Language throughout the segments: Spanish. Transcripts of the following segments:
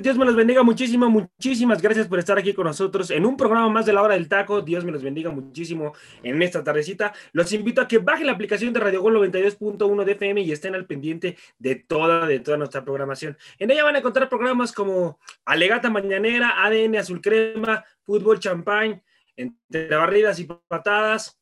Dios me los bendiga muchísimo, muchísimas gracias por estar aquí con nosotros en un programa más de la hora del taco, Dios me los bendiga muchísimo en esta tardecita. Los invito a que bajen la aplicación de Radio Gol 92.1 de FM y estén al pendiente de toda, de toda nuestra programación. En ella van a encontrar programas como Alegata Mañanera, ADN Azul Crema, Fútbol Champagne, Entre Barridas y Patadas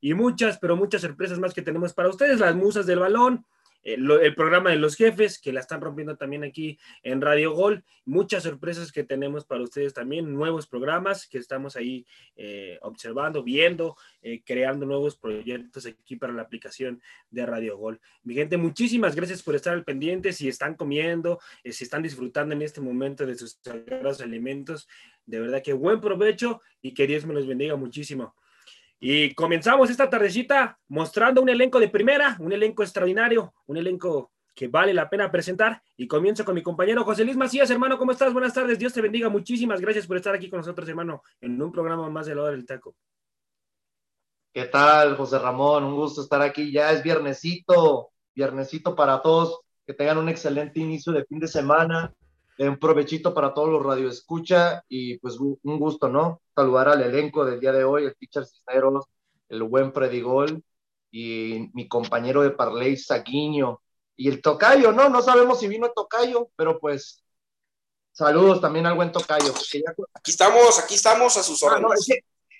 y muchas, pero muchas sorpresas más que tenemos para ustedes, las musas del balón, eh, el, programa de los jefes, que la están rompiendo también aquí en Radio Gol. Muchas sorpresas que tenemos para ustedes también, nuevos programas que estamos ahí eh, observando, viendo, eh, creando nuevos proyectos aquí para la aplicación de Radio Gol. Mi gente, muchísimas gracias por estar al pendiente. Si están comiendo, si están disfrutando en este momento de sus sagrados alimentos, de verdad que buen provecho y que Dios me los bendiga muchísimo. Y comenzamos esta tardecita mostrando un elenco de primera, un elenco extraordinario, un elenco que vale la pena presentar. Y comienzo con mi compañero José Luis Macías, hermano, ¿cómo estás? Buenas tardes, Dios te bendiga. Muchísimas gracias por estar aquí con nosotros, hermano, en un programa más de la hora del taco. ¿Qué tal, José Ramón? Un gusto estar aquí. Ya es viernesito, viernesito para todos. Que tengan un excelente inicio de fin de semana. Un provechito para todos los radioescucha y pues un gusto, ¿no? saludar al elenco del día de hoy, el teacher Cisneros, el buen Predigol y mi compañero de Parley, Saguiño, y el Tocayo, ¿no? No sabemos si vino el Tocayo, pero pues saludos también al buen Tocayo. Aquí estamos, aquí estamos a sus ah, órdenes.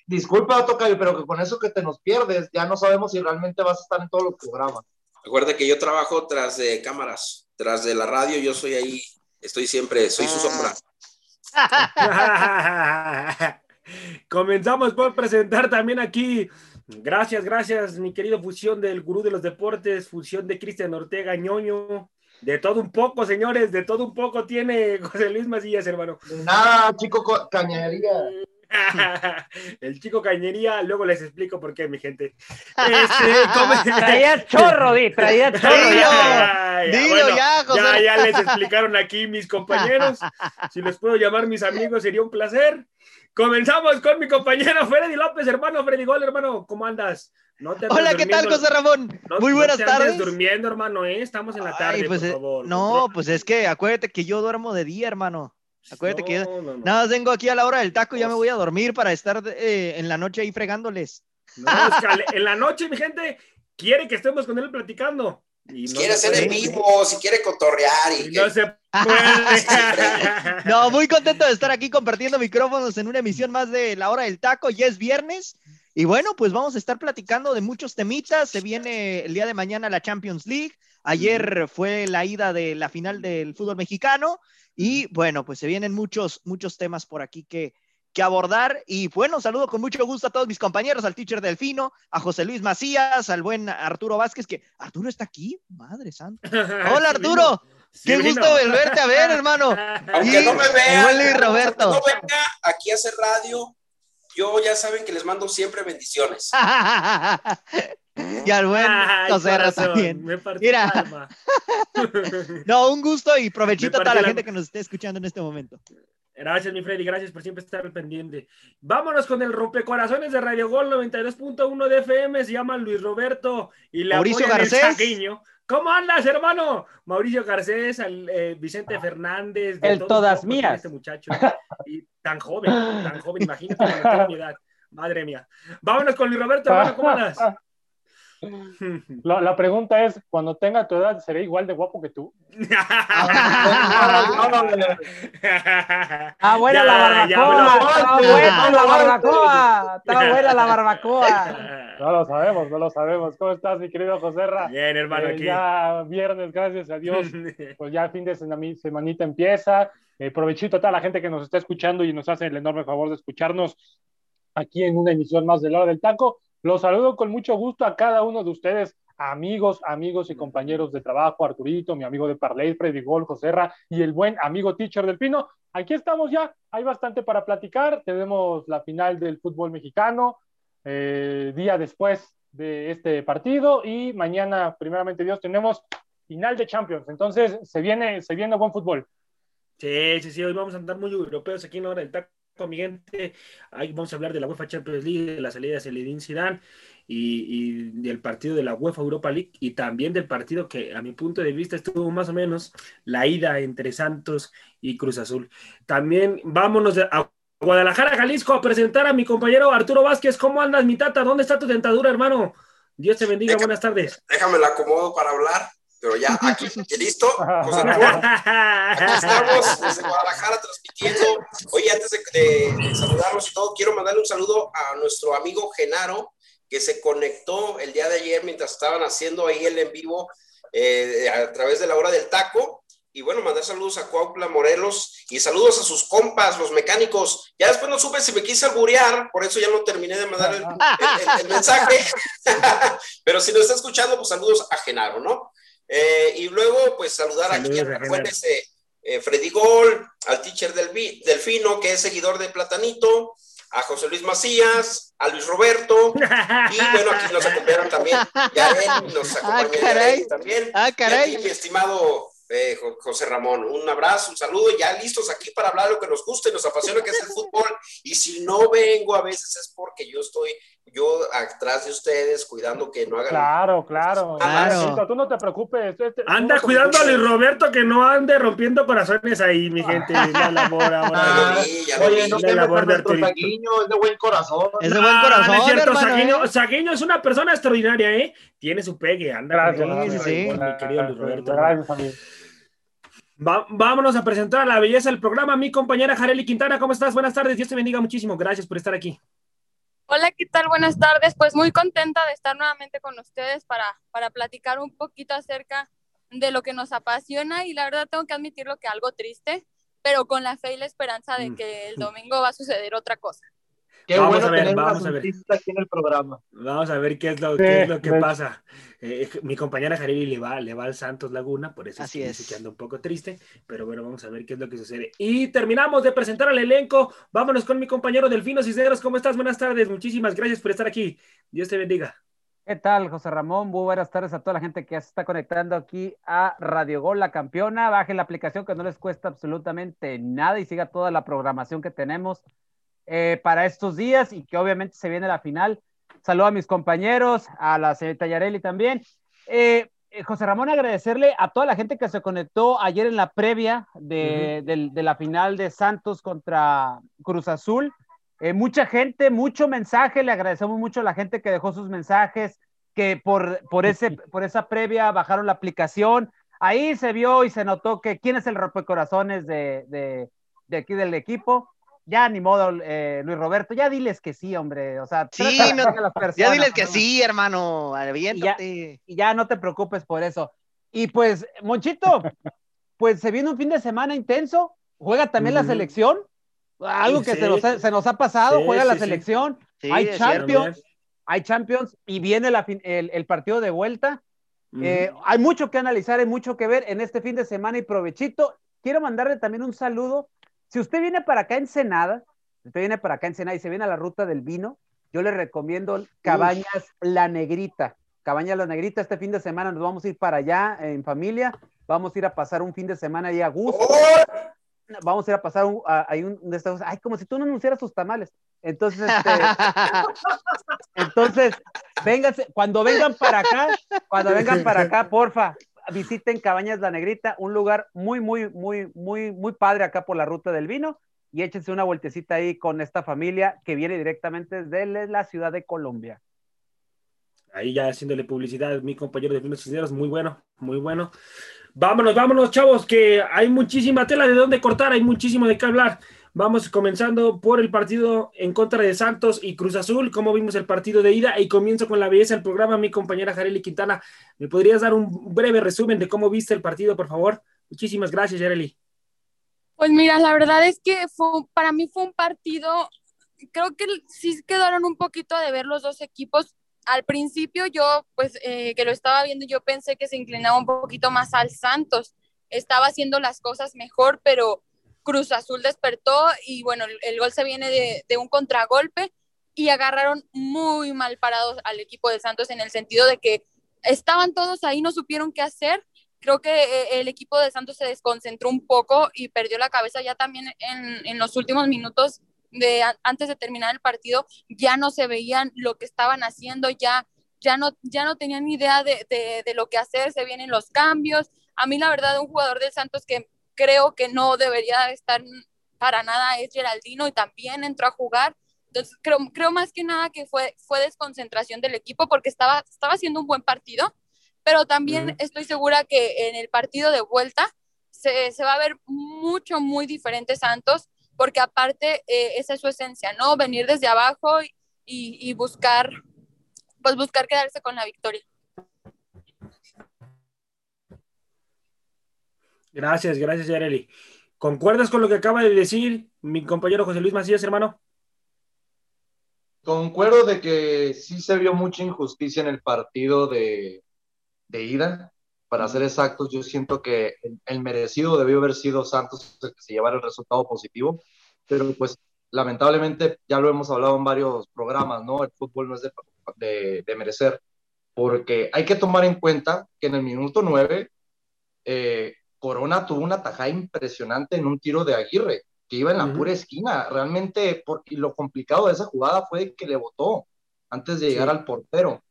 disculpa, Tocayo, pero que con eso que te nos pierdes, ya no sabemos si realmente vas a estar en todos los programas. Recuerda que yo trabajo tras de cámaras, tras de la radio, yo soy ahí, estoy siempre, soy su sombra. Comenzamos por presentar también aquí. Gracias, gracias, mi querido fusión del gurú de los deportes, fusión de Cristian Ortega ñoño. De todo un poco, señores, de todo un poco tiene José Luis Macías, hermano. Nada, chico cañería. el chico cañería, luego les explico por qué, mi gente. Este, traía chorro, di, traía chorro. ya, ya, ya, les explicaron aquí mis compañeros. Si les puedo llamar mis amigos, sería un placer. Comenzamos con mi compañero Freddy López, hermano Freddy Gol, hermano, ¿cómo andas? Hola, ¿qué tal, José Ramón? Muy buenas no tardes. durmiendo, hermano, ¿eh? Estamos en la tarde, pues, por eh, favor. No, pues es que acuérdate que yo duermo de día, hermano. Acuérdate que yo, nada, vengo aquí a la hora del taco y ya me voy a dormir para estar eh, en la noche ahí fregándoles. No, en la noche, mi gente, quiere que estemos con él platicando. Y si quiere hacer en vivo, si quiere cotorrear. Y no se puede. no, muy contento de estar aquí compartiendo micrófonos en una emisión más de La Hora del Taco. Ya es viernes. Y bueno, pues vamos a estar platicando de muchos temitas. Se viene el día de mañana la Champions League. Ayer fue la ida de la final del fútbol mexicano. Y bueno, pues se vienen muchos, muchos temas por aquí que, que abordar. Y bueno, saludo con mucho gusto a todos mis compañeros, al teacher Delfino, a José Luis Macías, al buen Arturo Vázquez, que Arturo está aquí, madre santa. Hola Arturo, qué gusto volverte a ver, hermano. Aunque no me vea, Roberto. no venga aquí a hacer radio, yo ya saben que les mando siempre bendiciones. y al buen José también. Mira. no, un gusto y provechito a toda la gente que nos esté escuchando en este momento. Gracias, mi Freddy, gracias por siempre estar al pendiente. Vámonos con el rompecorazones de Radio Gol 92.1 de FM, se llama Luis Roberto y la Mauricio Garcés. ¿Cómo andas, hermano? Mauricio Garcés, eh, Vicente Fernández. el todas mías. Este muchacho. Y tan joven, tan joven, imagínate mi edad. Madre mía. Vámonos con Luis Roberto, hermano, ¿cómo andas? La, la, pregunta es, cuando tenga tu edad, ¿seré igual de guapo que tú? ah, buena la barbacoa, está buena la barbacoa, está buena la barbacoa. No lo sabemos, no lo sabemos. ¿Cómo estás, mi querido José Ra? Bien, hermano, eh, Ya viernes, gracias a Dios, pues ya fin de semanita empieza. Eh, provechito a toda la gente que nos está escuchando y nos hace el enorme favor de escucharnos aquí en una emisión más de Hora del Taco. Los saludo con mucho gusto a cada uno de ustedes, amigos, amigos y compañeros de trabajo, Arturito, mi amigo de Parley, Freddy Gol, Joserra y el buen amigo teacher del Pino. Aquí estamos ya, hay bastante para platicar. Tenemos la final del fútbol mexicano, eh, día después de este partido y mañana, primeramente Dios, tenemos final de Champions. Entonces, se viene, se viene buen fútbol. Sí, sí, sí, hoy vamos a andar muy europeos aquí en la hora del taco mi gente. Ahí vamos a hablar de la UEFA Champions League, de la salida de Zinedine Zidane y, del partido de la UEFA Europa League y también del partido que a mi punto de vista estuvo más o menos la ida entre Santos y Cruz Azul. También vámonos a Guadalajara, Jalisco, a presentar a mi compañero Arturo Vázquez. ¿Cómo andas, mi tata? ¿Dónde está tu dentadura, hermano? Dios te bendiga, buenas tardes. Déjame la acomodo para hablar, pero ya aquí, listo. José aquí estamos desde Guadalajara transmitiendo. Oye, antes de, de saludarlos y todo, quiero mandarle un saludo a nuestro amigo Genaro, que se conectó el día de ayer mientras estaban haciendo ahí el en vivo eh, a través de la hora del taco. Y bueno, mandar saludos a Cuautla Morelos y saludos a sus compas, los mecánicos. Ya después no supe si me quise alburear, por eso ya no terminé de mandar el, mensaje. Pero si nos está escuchando, pues saludos a Genaro, ¿no? Eh, y luego, pues saludar aquí a, eh, Freddy Gol, al teacher del Delfino, que es seguidor de Platanito, a José Luis Macías, a Luis Roberto, y bueno, aquí nos acompañaron también nos ah, acompaña también. Ah, caray. Y mi estimado eh, José Ramón, un abrazo, un saludo, ya listos aquí para hablar de lo que nos gusta y nos apasiona, que es el fútbol. Y si no vengo a veces es porque yo estoy yo atrás de ustedes cuidando que no hagan. Claro, claro. claro. Tú no te preocupes. Este, Anda cuidando a Luis Roberto que no ande rompiendo corazones ahí, mi gente. La labor ahora. Oye, no la labor de Saguiño, es de buen corazón. Es de buen corazón. es cierto, Saguiño, ¿eh? Saguiño, es una persona extraordinaria, ¿eh? Tiene su pegue, anda. Gracias, sí, sí. mi querido Luis Roberto. Gracias, vámonos a presentar a la belleza del programa. Mi compañera Jareli Quintana, ¿cómo estás? Buenas tardes. Dios te bendiga muchísimo. Gracias por estar aquí. Hola, ¿qué tal? Buenas tardes. Pues muy contenta de estar nuevamente con ustedes para, para platicar un poquito acerca de lo que nos apasiona y la verdad tengo que admitirlo que algo triste, pero con la fe y la esperanza de mm. que el domingo va a suceder otra cosa. Qué vamos bueno a ver, vamos a ver. Aquí en el programa. Vamos a ver qué es lo, qué es lo que pasa. Eh, mi compañera Jarili le va, le va al Santos Laguna, por eso Así es. quedando un poco triste, pero bueno, vamos a ver qué es lo que sucede. Y terminamos de presentar al elenco. Vámonos con mi compañero Delfino Cisneros. ¿Cómo estás? Buenas tardes. Muchísimas gracias por estar aquí. Dios te bendiga. ¿Qué tal, José Ramón? Muy buenas tardes a toda la gente que se está conectando aquí a Radio Gol, la campeona. Bajen la aplicación que no les cuesta absolutamente nada y siga toda la programación que tenemos eh, para estos días y que obviamente se viene la final. Saludo a mis compañeros, a la señorita Yareli también. Eh, eh, José Ramón, agradecerle a toda la gente que se conectó ayer en la previa de, la final de Santos contra Cruz Azul. mucha gente, mucho mensaje, le agradecemos mucho a la gente que dejó sus mensajes, que por, por, ese, por esa previa bajaron la aplicación. Ahí se vio y se notó que quién es el rompecorazones de, de, de aquí del equipo ya ni modo, eh, Luis Roberto, ya diles que sí, hombre. O sea, sí, ya diles que sí, hermano. Y ya, y ya, no te preocupes por eso. Y pues, Monchito, pues se viene un fin de semana intenso. Juega también la selección. Algo que se, nos ha, se, nos ha, pasado, juega la selección. hay Champions, hay Champions y viene la el, el, partido de vuelta. Eh, hay mucho que analizar, hay mucho que ver en este fin de semana y provechito. Quiero mandarle también un saludo si usted viene para acá en Senada, si usted viene para acá en Senada y se viene a la ruta del vino, yo le recomiendo Cabañas La Negrita. Cabañas La Negrita, este fin de semana nos vamos a ir para allá en familia, vamos a ir a pasar un fin de semana ahí a gusto. Vamos a ir a pasar un, ahí un, de estos, ay, como si tú no anunciaras tus tamales. Entonces, este, entonces, vénganse, cuando vengan para acá, cuando vengan para acá, porfa, visiten Cabañas La Negrita, un lugar muy, muy, muy, muy, muy padre acá por la ruta del vino y échense una vueltecita ahí con esta familia que viene directamente desde la ciudad de Colombia. Ahí ya haciéndole publicidad, mi compañero de Vinos muy bueno, muy bueno. Vámonos, vámonos, chavos, que hay muchísima tela de dónde cortar, hay muchísimo de qué hablar. Vamos comenzando por el partido en contra de Santos y Cruz Azul, cómo vimos el partido de ida y comienzo con la belleza del programa. Mi compañera Jareli Quintana, ¿me podrías dar un breve resumen de cómo viste el partido, por favor? Muchísimas gracias, Jareli. Pues mira, la verdad es que para mí fue un partido, creo que sí quedaron un poquito de ver los dos equipos. Al principio yo, pues eh, que lo estaba viendo, yo pensé que se inclinaba un poquito más al Santos. Estaba haciendo las cosas mejor, pero Cruz Azul despertó y bueno, el, gol se viene de, un contragolpe y agarraron muy mal parados al equipo de Santos en el sentido de que estaban todos ahí, no supieron qué hacer. Creo que eh, el equipo de Santos se desconcentró un poco y perdió la cabeza ya también en, los últimos minutos. de antes de terminar el partido, ya no se veían lo que estaban haciendo, ya, ya, no, ya no tenían idea de, de, de lo que hacer, se vienen los cambios. A mí la verdad, un jugador del Santos que creo que no debería estar para nada es Geraldino y también entró a jugar. Entonces, creo, creo más que nada que fue, fue desconcentración del equipo porque estaba, estaba haciendo un buen partido, pero también uh -huh. estoy segura que en el partido de vuelta se, se, va a ver mucho, muy diferente Santos, porque aparte eh, esa es su esencia, ¿no? Venir desde abajo y, y, buscar, pues buscar quedarse con la victoria. Gracias, gracias, Yareli. ¿Concuerdas con lo que acaba de decir mi compañero José Luis Macías, hermano? Concuerdo de que sí se vio mucha injusticia en el partido de, de ida. Para ser exactos, yo siento que el, el, merecido debió haber sido Santos el que se llevara el resultado positivo, pero pues lamentablemente ya lo hemos hablado en varios programas, ¿no? El fútbol no es de, de, de merecer, porque hay que tomar en cuenta que en el minuto 9 eh, Corona tuvo una tajada impresionante en un tiro de Aguirre, que iba en la uh -huh. pura esquina. Realmente, por, y lo complicado de esa jugada fue que le botó antes de llegar sí. al portero.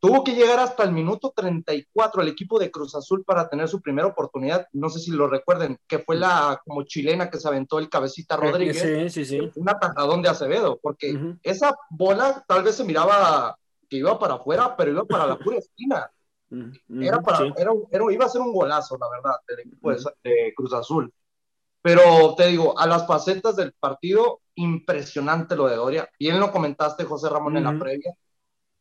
Tuvo que llegar hasta el minuto 34 el equipo de Cruz Azul para tener su primera oportunidad. No sé si lo recuerden, que fue la como chilena que se aventó el cabecita Rodríguez. Sí, sí, sí. Un atajadón de Acevedo, porque uh -huh. esa bola tal vez se miraba que iba para afuera, pero iba para la pura esquina. Era para, sí. era, era, iba a ser un golazo, la verdad, del equipo de, de, Cruz Azul. Pero te digo, a las facetas del partido, impresionante lo de Doria. Bien lo comentaste, José Ramón, uh -huh. en la previa.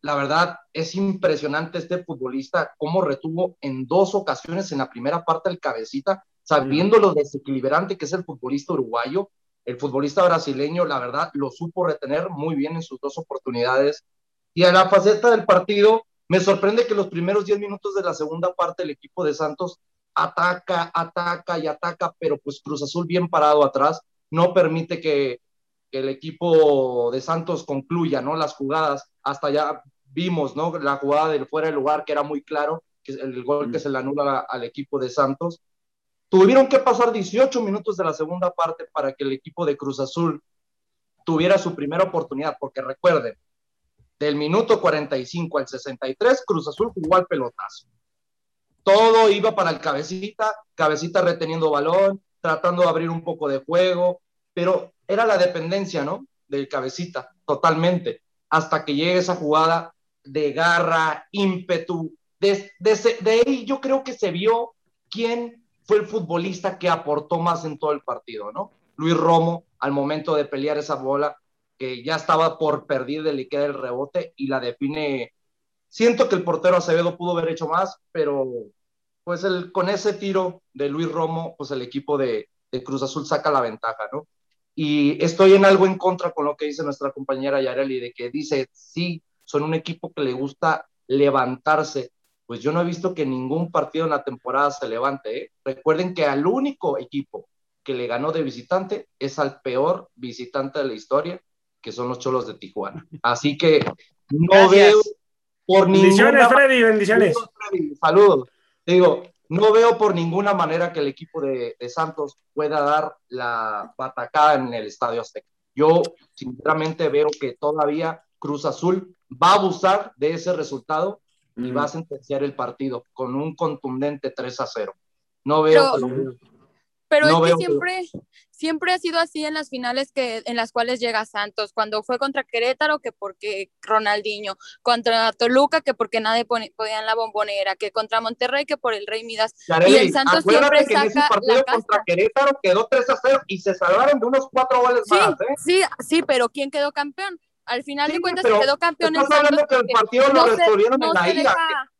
La verdad, es impresionante este futbolista, cómo retuvo en dos ocasiones en la primera parte el cabecita, sabiendo uh -huh. lo desequilibrante que es el futbolista uruguayo. El futbolista brasileño, la verdad, lo supo retener muy bien en sus dos oportunidades. Y a la faceta del partido, me sorprende que los primeros 10 minutos de la segunda parte el equipo de Santos ataca, ataca y ataca, pero pues Cruz Azul bien parado atrás, no permite que, que el equipo de Santos concluya, ¿no? Las jugadas, hasta ya vimos, ¿no? La jugada del fuera de lugar que era muy claro, que el gol mm. que se le anula al equipo de Santos. Tuvieron que pasar 18 minutos de la segunda parte para que el equipo de Cruz Azul tuviera su primera oportunidad, porque recuerden, del minuto 45 al 63, Cruz Azul jugó al pelotazo. Todo iba para el cabecita, cabecita reteniendo balón, tratando de abrir un poco de juego, pero era la dependencia, ¿no? Del cabecita, totalmente, hasta que llegue esa jugada de garra, ímpetu. De, de, de ahí yo creo que se vio quién fue el futbolista que aportó más en todo el partido, ¿no? Luis Romo, al momento de pelear esa bola, que ya estaba por perder de liquidar el rebote y la define. Siento que el portero Acevedo pudo haber hecho más, pero pues el, con ese tiro de Luis Romo, pues el equipo de, de Cruz Azul saca la ventaja, ¿no? Y estoy en algo en contra con lo que dice nuestra compañera Yareli, de que dice, sí, son un equipo que le gusta levantarse. Pues yo no he visto que ningún partido en la temporada se levante. ¿eh? Recuerden que al único equipo que le ganó de visitante es al peor visitante de la historia, que son los Cholos de Tijuana. Así que no Gracias. veo por bendiciones, ninguna Freddy, bendiciones. Saludos. Digo, no veo por ninguna manera que el equipo de, de, Santos pueda dar la batacada en el Estadio Azteca. Yo sinceramente veo que todavía Cruz Azul va a abusar de ese resultado mm. y va a sentenciar el partido con un contundente 3 a 0. No veo Pero... Pero no es que siempre, que... siempre ha sido así en las finales que, en las cuales llega Santos. Cuando fue contra Querétaro, que porque Ronaldinho. Contra Toluca, que porque nadie pone, podía en la bombonera. Que contra Monterrey, que por el Rey Midas. Yareli, y el Santos siempre que saca en ese partido contra Querétaro quedó 3 a 0 y se salvaron de unos cuatro goles sí, más. ¿eh? Sí, sí, pero ¿quién quedó campeón? Al final sí, de cuentas quedó campeón en Santos. Que el partido no resolvieron se, en la se ira. Deja,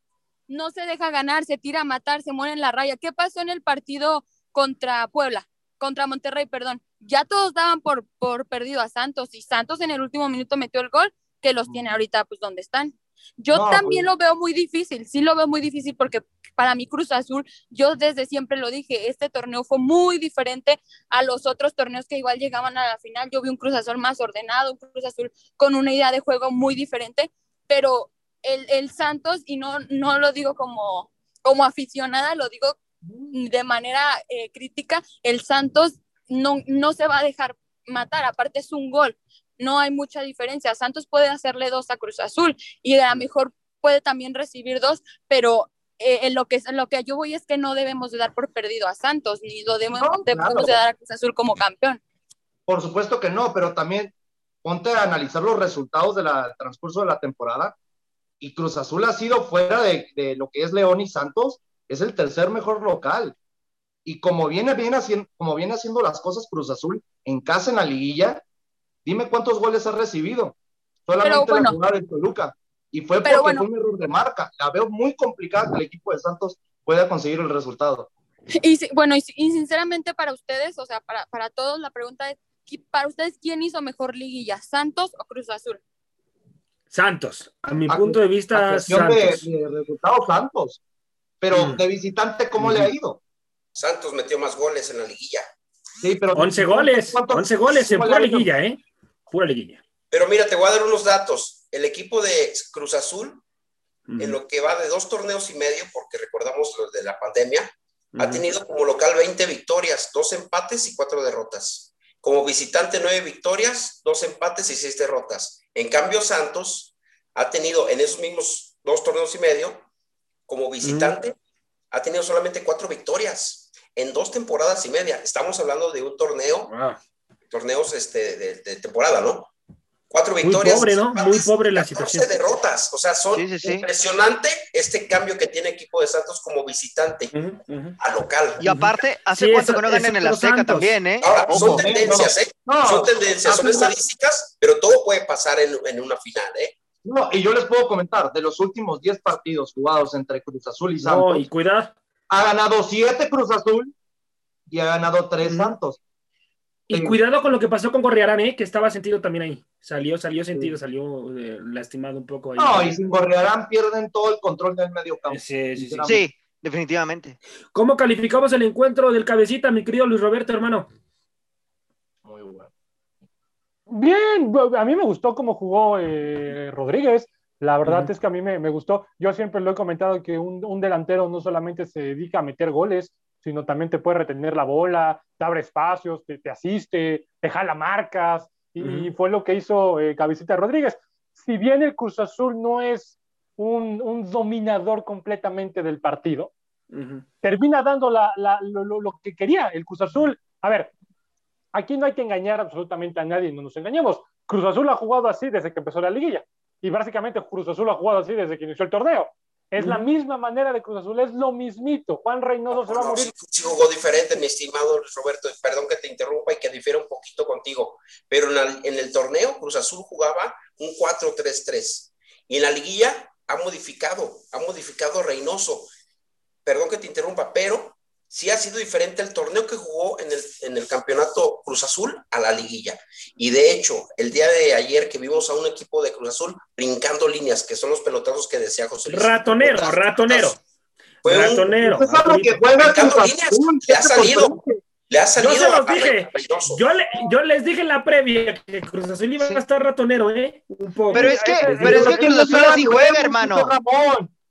no se deja ganar, se tira a matar, se muere en la raya. ¿Qué pasó en el partido contra Puebla? Contra Monterrey, perdón, ya todos daban por, por perdido a Santos y Santos en el último minuto metió el gol que los tiene ahorita pues donde están. Yo no, también pues... lo veo muy difícil, sí lo veo muy difícil porque para mi Cruz Azul, yo desde siempre lo dije, este torneo fue muy diferente a los otros torneos que igual llegaban a la final. Yo vi un Cruz Azul más ordenado, un Cruz Azul con una idea de juego muy diferente, pero el, el Santos, y no, no lo digo como, como aficionada, lo digo de manera eh, crítica, el Santos no, no se va a dejar matar, aparte es un gol, no hay mucha diferencia. Santos puede hacerle dos a Cruz Azul y a lo mejor puede también recibir dos, pero eh, en, lo que, en lo que yo voy es que no debemos de dar por perdido a Santos, ni lo debemos, No, debemos claro. de dar a Cruz Azul como campeón. Por supuesto que no, pero también ponte a analizar los resultados del transcurso de la temporada. Y Cruz Azul ha sido fuera de, de lo que es León y Santos, es el tercer mejor local. Y como viene, viene haciendo, como viene haciendo las cosas Cruz Azul en casa en la liguilla, dime cuántos goles ha recibido. Solamente Pero bueno. la jugada de Toluca. Y fue porque bueno. fue un error de marca. La veo muy complicada que el equipo de Santos pueda conseguir el resultado. Y bueno, y, si- y sinceramente para ustedes, o sea, para, para todos, la pregunta es, ¿qui- para ustedes, ¿quién hizo mejor liguilla, Santos o Cruz Azul? Santos. A mi A- punto de vista, cuestión de, Santos. de resultados Santos. Pero Mm. de visitante, ¿cómo le ha ido? Santos metió más goles en la liguilla. Sí, pero 11 goles, ¿cuántos- 11 goles en pura liguilla, ¿eh? Pura liguilla. Pero mira, te voy a dar unos datos. El equipo de Cruz Azul, en lo que va de dos torneos y medio, porque recordamos los de la pandemia, ha tenido como local 20 victorias, dos empates y cuatro derrotas. Como visitante, nueve victorias, dos empates y seis derrotas. En cambio, Santos ha tenido en esos mismos dos torneos y medio, como visitante, ha tenido solamente cuatro victorias en dos temporadas y media. Estamos hablando de un torneo, Wow. torneos este, de, de temporada, ¿no? Cuatro Muy victorias. pobre, ¿no? Muy pobre la 14 situación. derrotas. O sea, son Sí, sí, sí. impresionante este cambio que tiene equipo de Santos como visitante a local. Y aparte, ¿hace Sí, cuánto eso- que no ganan en el por Azteca Santos. también, eh? Ahora, Ojo. son tendencias, ¿eh? No, Son tendencias, son estadísticas, pero todo puede pasar en, en una final, ¿eh? No, y yo les puedo comentar, de los últimos 10 partidos jugados entre Cruz Azul y Santos, No, y cuidado. ha ganado 7 Cruz Azul y ha ganado 3 Ujú. Santos. Y Sí. cuidado con lo que pasó con Gorriarán, ¿eh? Que estaba sentido también ahí. Salió, salió sentido, salió eh, lastimado un poco ahí. No, y sin Gorriarán pierden todo el control del medio campo. Sí, sí, sí. Sí, definitivamente. ¿Cómo calificamos el encuentro del cabecita, mi querido Luis Roberto, hermano? Bien, a mí me gustó cómo jugó eh, Rodríguez. La verdad es que a mí me, me gustó. Yo siempre lo he comentado que un, un delantero no solamente se dedica a meter goles, sino también te puede retener la bola, te abre espacios, te, te asiste, te jala marcas. Y, fue lo que hizo eh, Cabecita Rodríguez. Si bien el Cruz Azul no es un, un dominador completamente del partido, termina dando la- la- lo, lo- lo que quería el Cruz Azul. A ver, aquí no hay que engañar absolutamente a nadie, no nos engañemos. Cruz Azul ha jugado así desde que empezó la liguilla. Y básicamente Cruz Azul ha jugado así desde que inició el torneo. Es la misma manera de Cruz Azul, es lo mismito. Juan Reynoso se va a No, morir. sí, sí jugó diferente, mi estimado Luis Roberto. Perdón que te interrumpa y que difiera un poquito contigo. Pero en, la- en el torneo, Cruz Azul jugaba un 4-3-3. Y en la liguilla ha modificado, ha modificado Reynoso. Perdón que te interrumpa, pero sí ha sido diferente el torneo que jugó en el, en el campeonato Cruz Azul a la liguilla. Y de hecho, el día de ayer que vimos a un equipo de Cruz Azul brincando líneas, que son los pelotazos que decía José Luis. Ratonero, ratonero. Fue un- Ratonero. Eso es lo que Arturito. juega Brincando Cruz líneas, Azul. le ha ¿qué te salido. Le ha Yo salido se a, los dije. Yo, le- yo les dije en la previa que Cruz Azul iba a estar ratonero, ¿eh? Un poco. Pero es que, pero es que Cruz Azul así juega, hermano.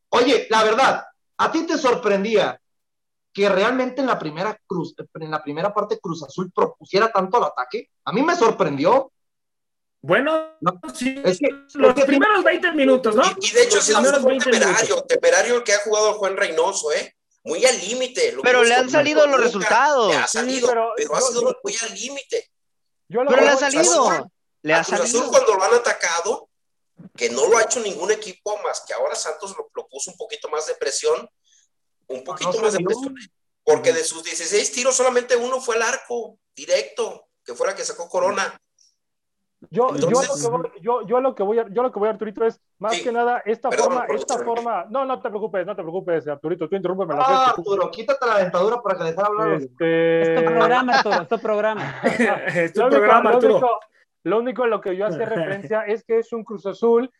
Oye, la verdad, ¿a ti te sorprendía que realmente en la primera cruz, en la primera parte Cruz Azul propusiera tanto el ataque? A mí me sorprendió. Bueno, No, sí, es que- los es que- primeros 20 minutos, ¿no? Y, y de hecho, Los sí, primeros fue 20 temerario, minutos. temerario el que ha jugado Juan Reynoso, ¿eh? Muy al límite. Pero le han salido los resultados. Le ha Sí, salido, pero pero, ha yo- sido yo- muy al límite. Pero le ha que- Cruz Azul- salido. Le ha Cruz Azul salido. cuando lo han atacado, que no lo ha hecho ningún equipo más que ahora Santos lo, lo puso un poquito más de presión, un poquito no más de presión, porque de sus 16 tiros solamente uno fue al arco, directo, que fue la que sacó Corona. Yo, yo, Entonces- lo que voy, yo, yo lo que voy, a- yo lo que voy, Arturito, es más Sí. que nada esta Perdón forma, por esta forma. No, no te preocupes, no te preocupes, Arturito, tú interrúmpeme la Ah, vez que tú- Arturo, quítate la dentadura para que dejar hablar. Este... Es tu programa, Arturo, es tu programa. es tu Lo único, lo Arturo. único- lo único en lo que yo hacía referencia es que es un Cruz Azul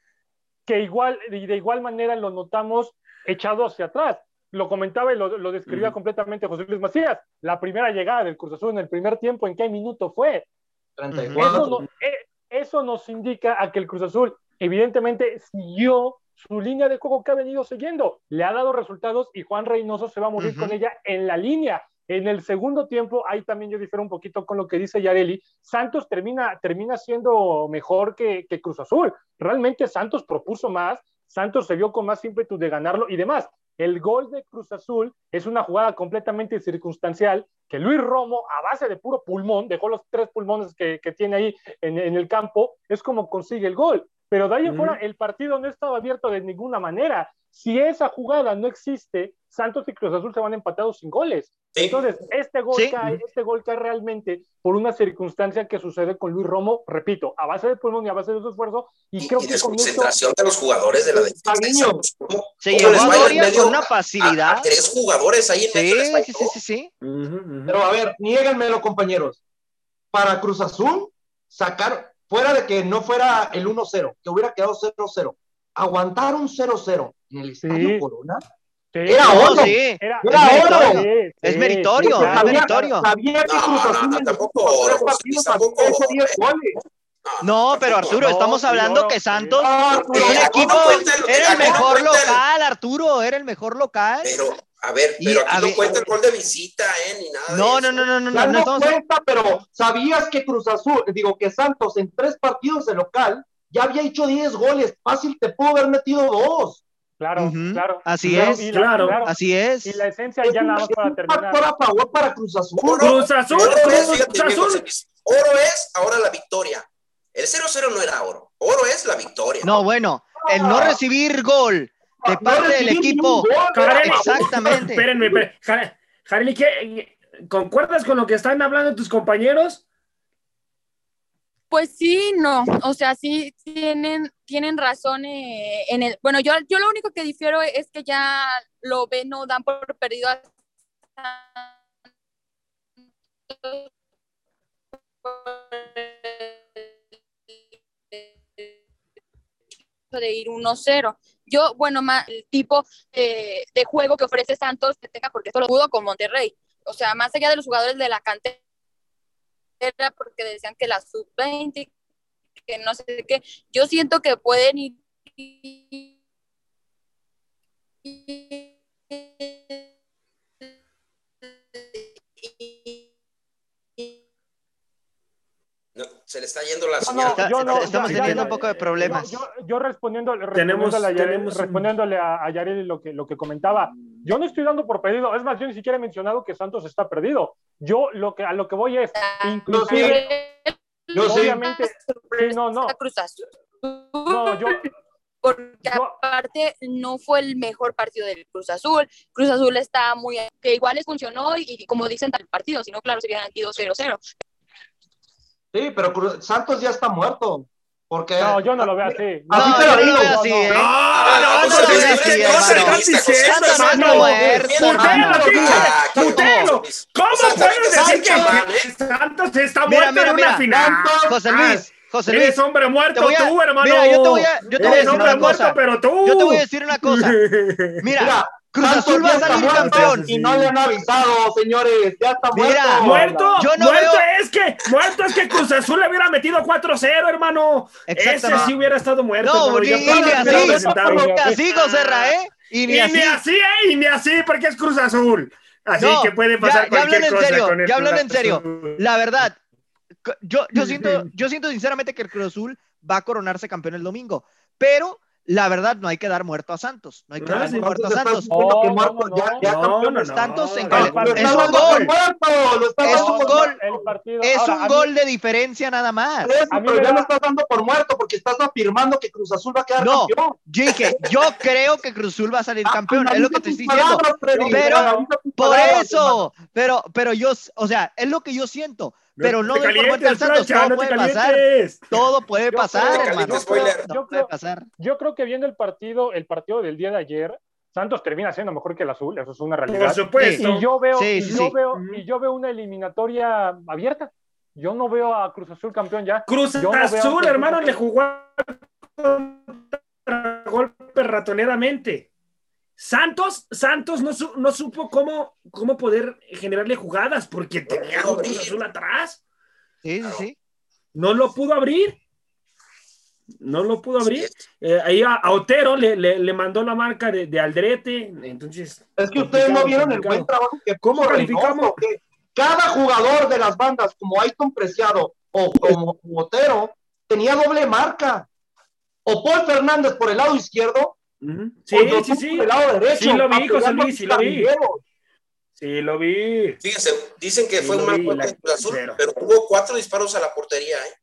que igual, y de igual manera lo notamos echado hacia atrás. Lo comentaba y lo, lo describía completamente José Luis Macías. La primera llegada del Cruz Azul en el primer tiempo, ¿en qué minuto fue? 34. Eso, no- eh, eso nos indica a que el Cruz Azul evidentemente siguió su línea de juego que ha venido siguiendo. Le ha dado resultados y Juan Reynoso se va a morir con ella en la línea. En el segundo tiempo, ahí también yo difiero un poquito con lo que dice Yareli. Santos termina, termina siendo mejor que, que Cruz Azul. Realmente Santos propuso más, Santos se vio con más ímpetu de ganarlo y demás. El gol de Cruz Azul es una jugada completamente circunstancial que Luis Romo, a base de puro pulmón, dejó los tres pulmones que, que tiene ahí en, en, el campo, es como consigue el gol. Pero de ahí en fuera, el partido no estaba abierto de ninguna manera. Si esa jugada no existe, Santos y Cruz Azul se van empatados sin goles. Sí. Entonces, este gol, Sí. cae, este gol cae realmente por una circunstancia que sucede con Luis Romo, repito, a base de pulmón y a base de su esfuerzo. Y, Y, creo y que de con concentración de los jugadores de la defensa. de Cariño. Santos. ¿Cómo- Se cómo llevó les a medio con una facilidad. A, a tres jugadores ahí en medio Sí, falló. sí, sí, sí, sí. Ujú, ujú. Pero a ver, niéganmelo, compañeros. Para Cruz Azul, sacar, fuera de que no fuera el 1-0, que hubiera quedado 0-0, aguantar un 0-0 en el Estadio Sí. Corona, sí, Era No, oro. sí. Era, Era oro. Sí, Es sí, meritorio, sí, es meritorio. sabía que No, Cruz Azul no, tampoco últimos tres oro, partidos tampoco había hecho oro, 10 goles. No, pero Arturo, no, estamos hablando que. Santos Ah, Arturo, equipo, el- era el mejor el- local, Arturo, era el mejor local. Pero, a ver, Y, pero aquí a no ver- cuenta el gol de visita, ¿eh? Ni nada. de No, no, no, no, no, no, cuenta, pero sabías que Cruz Azul, digo que Santos en tres partidos de local ya había hecho 10 goles. Fácil te pudo haber metido dos. Claro, claro. así Claro, es, la- claro. así es. Y la esencia Es ya nada más para terminar. factor a favor para Cruz Azul. Oro, Cruz Azul, oro es, Cruz Azul. Oro es ahora la victoria. El 0-0 no era oro. Oro es la victoria. No, bueno, el no recibir gol de No parte del equipo. Jareli, Exactamente. Espérenme, espérenme. Ja- Jareli, ¿qué- ¿concuerdas con lo que están hablando tus compañeros? Pues sí, no, o sea, sí tienen, tienen razón eh, en el, bueno, yo, yo lo único que difiero es que ya lo ven, no dan por perdido a de ir 1-0. Yo, bueno, más el tipo de juego que ofrece Santos que tenga, porque esto lo pudo con Monterrey. O sea, más allá de los jugadores de la cantera, porque decían que la sub-20, que no sé qué, yo siento que pueden ir No, se le está yendo la No, señal. Está- yo no, estamos ya- teniendo ya- un poco de problemas. Yo, yo- yo respondiendo, Tenemos- respondiéndole, a Yareli, tenemos respondiéndole a, a Yareli lo que, lo que comentaba, yo no estoy dando por perdido, es más, yo ni siquiera he mencionado que Santos está perdido. Yo lo que, a lo que voy es, inclusive, Yo obviamente, sí, no, no, Cruz Azul. no, yo, porque yo- aparte no fue el mejor partido del Cruz Azul. Cruz Azul está muy, que igual les funcionó y, y como dicen tal partido, si no, claro, serían aquí 2-0-0. Sí, pero Cruz- Santos ya está muerto. Porque no, yo no lo veo así. No, Así te lo no digo. veo así, ¿eh? Ah, no, no, no, no muerto, Ah. Luis. ¿Cómo puedes decir que ¿eh? Santos está muerto en una final? José Ah, Luis, José Luis, Eres hombre muerto a- tú, hermano. mira, yo te voy a- yo te voy a Eres decir hombre una muerto, cosa. pero tú. yo te voy a decir una cosa. Mira, Mira, Cruz Azul va ya a salir muerto campeón. Y no le han avisado, señores. Ya está Mira, muerto. Muerto, Yo no muerto veo- es que, muerto es que Cruz Azul le hubiera metido 4-0, hermano. Ese sí hubiera estado muerto. No, hermano, ni, ya ni así, así, José Ra, ¿eh? Y Y ni así. ni así, ¿eh? Y ni así, porque es Cruz Azul. Así No, que puede ya- pasar ya cualquier hablan en cosa serio, con el ya hablan en serio. La verdad, yo, yo, siento, yo siento sinceramente que el Cruz Azul va a coronarse campeón el domingo, pero la verdad no hay que dar muerto a Santos, no hay que dar muerto a Santos. estás diciendo que No, muerto, no, ya, no. ya No, campeón no, de no. Santos en No, cal- Lo partido. es un gol, muerto, Es un gol. es ahora, un mí- gol de diferencia nada más. Por eso, A mí pero ya da- lo estás dando por muerto porque estás afirmando que Cruz Azul va a quedar No, campeón. yo dije, yo creo que Cruz Azul va a salir Ah, campeón, es lo que te estoy diciendo. palabras, Freddy, Pero, Por palabras, eso, pero, pero yo, o sea, es lo que yo siento, pero no doy por calientes, Santos, todo no puede pasar, todo puede Yo pasar, hermano, yo creo- spoiler. todo yo puede creo- pasar. Yo creo que viendo el partido, el partido del día de ayer, Santos termina siendo mejor que el azul, eso es una Por realidad. supuesto. Y yo veo, Sí, y yo sí. veo, y yo veo una eliminatoria abierta. Yo no veo a Cruz Azul campeón ya. Cruz Yo Azul, Cruz hermano, Azul. le jugó contra golpe ratoneramente. Santos, Santos no, su- no supo cómo, cómo poder generarle jugadas porque tenía a un Cruz Azul atrás. Sí, sí, sí. No lo pudo abrir. No lo pudo abrir. Eh, ahí a, Otero le, le, mandó la marca de, de Aldrete. Entonces. Es que ustedes no vieron el buen trabajo que ¿Cómo calificamos? cada jugador de las bandas, como Aiton Preciado o como Otero, tenía doble marca. O Paul Fernández por el lado izquierdo. Sí, sí, sí. Por el lado derecho. Sí, lo vi, José Luis, sí lo vi. Sí, lo vi. Fíjense, dicen que fue un mal golpe Azul, pero tuvo cuatro disparos a la portería, ¿eh?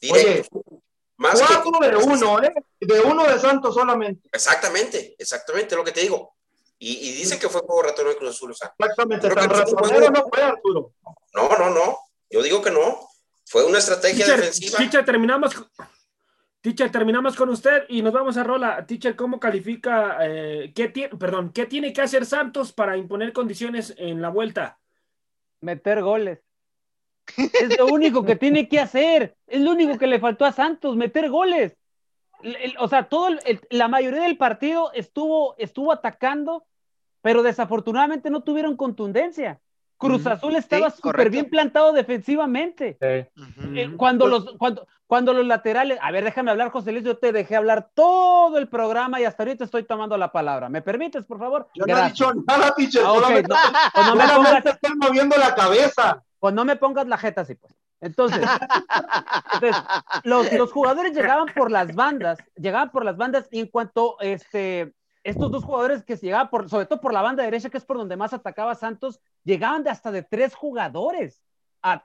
Directo. Oye, más cuatro de uno, ¿eh? De uno de Santos solamente. Exactamente, exactamente lo que te digo. Y, y dicen que fue juego ratón de Cruz Azul. O sea, exactamente, tan ratonero no fue Arturo. No, no, no. Yo digo que no. Fue una estrategia defensiva. Teacher, terminamos, teacher, terminamos con usted y nos vamos a Rola. Teacher, ¿cómo califica, eh, qué, perdón, qué tiene que hacer Santos para imponer condiciones en la vuelta? Meter goles. Es lo único que tiene que hacer. Es lo único que le faltó a Santos, meter goles. o sea, todo la mayoría del partido estuvo, estuvo atacando, pero desafortunadamente no tuvieron contundencia. Cruz Azul estaba súper bien plantado defensivamente. Eh, cuando, los, cuando, cuando los laterales, a ver, déjame hablar, José Luis, yo te dejé hablar todo el programa y hasta ahorita estoy tomando la palabra. ¿Me permites, por favor? Yo no he dicho nada, teacher, ah, solamente, no, me pongas, estoy moviendo la cabeza. Pues no me pongas la jeta así, pues. Entonces, entonces los, los, jugadores llegaban por las bandas, llegaban por las bandas y en cuanto este, estos dos jugadores que llegaban, por, sobre todo por la banda derecha, que es por donde más atacaba Santos, llegaban de hasta de tres jugadores a,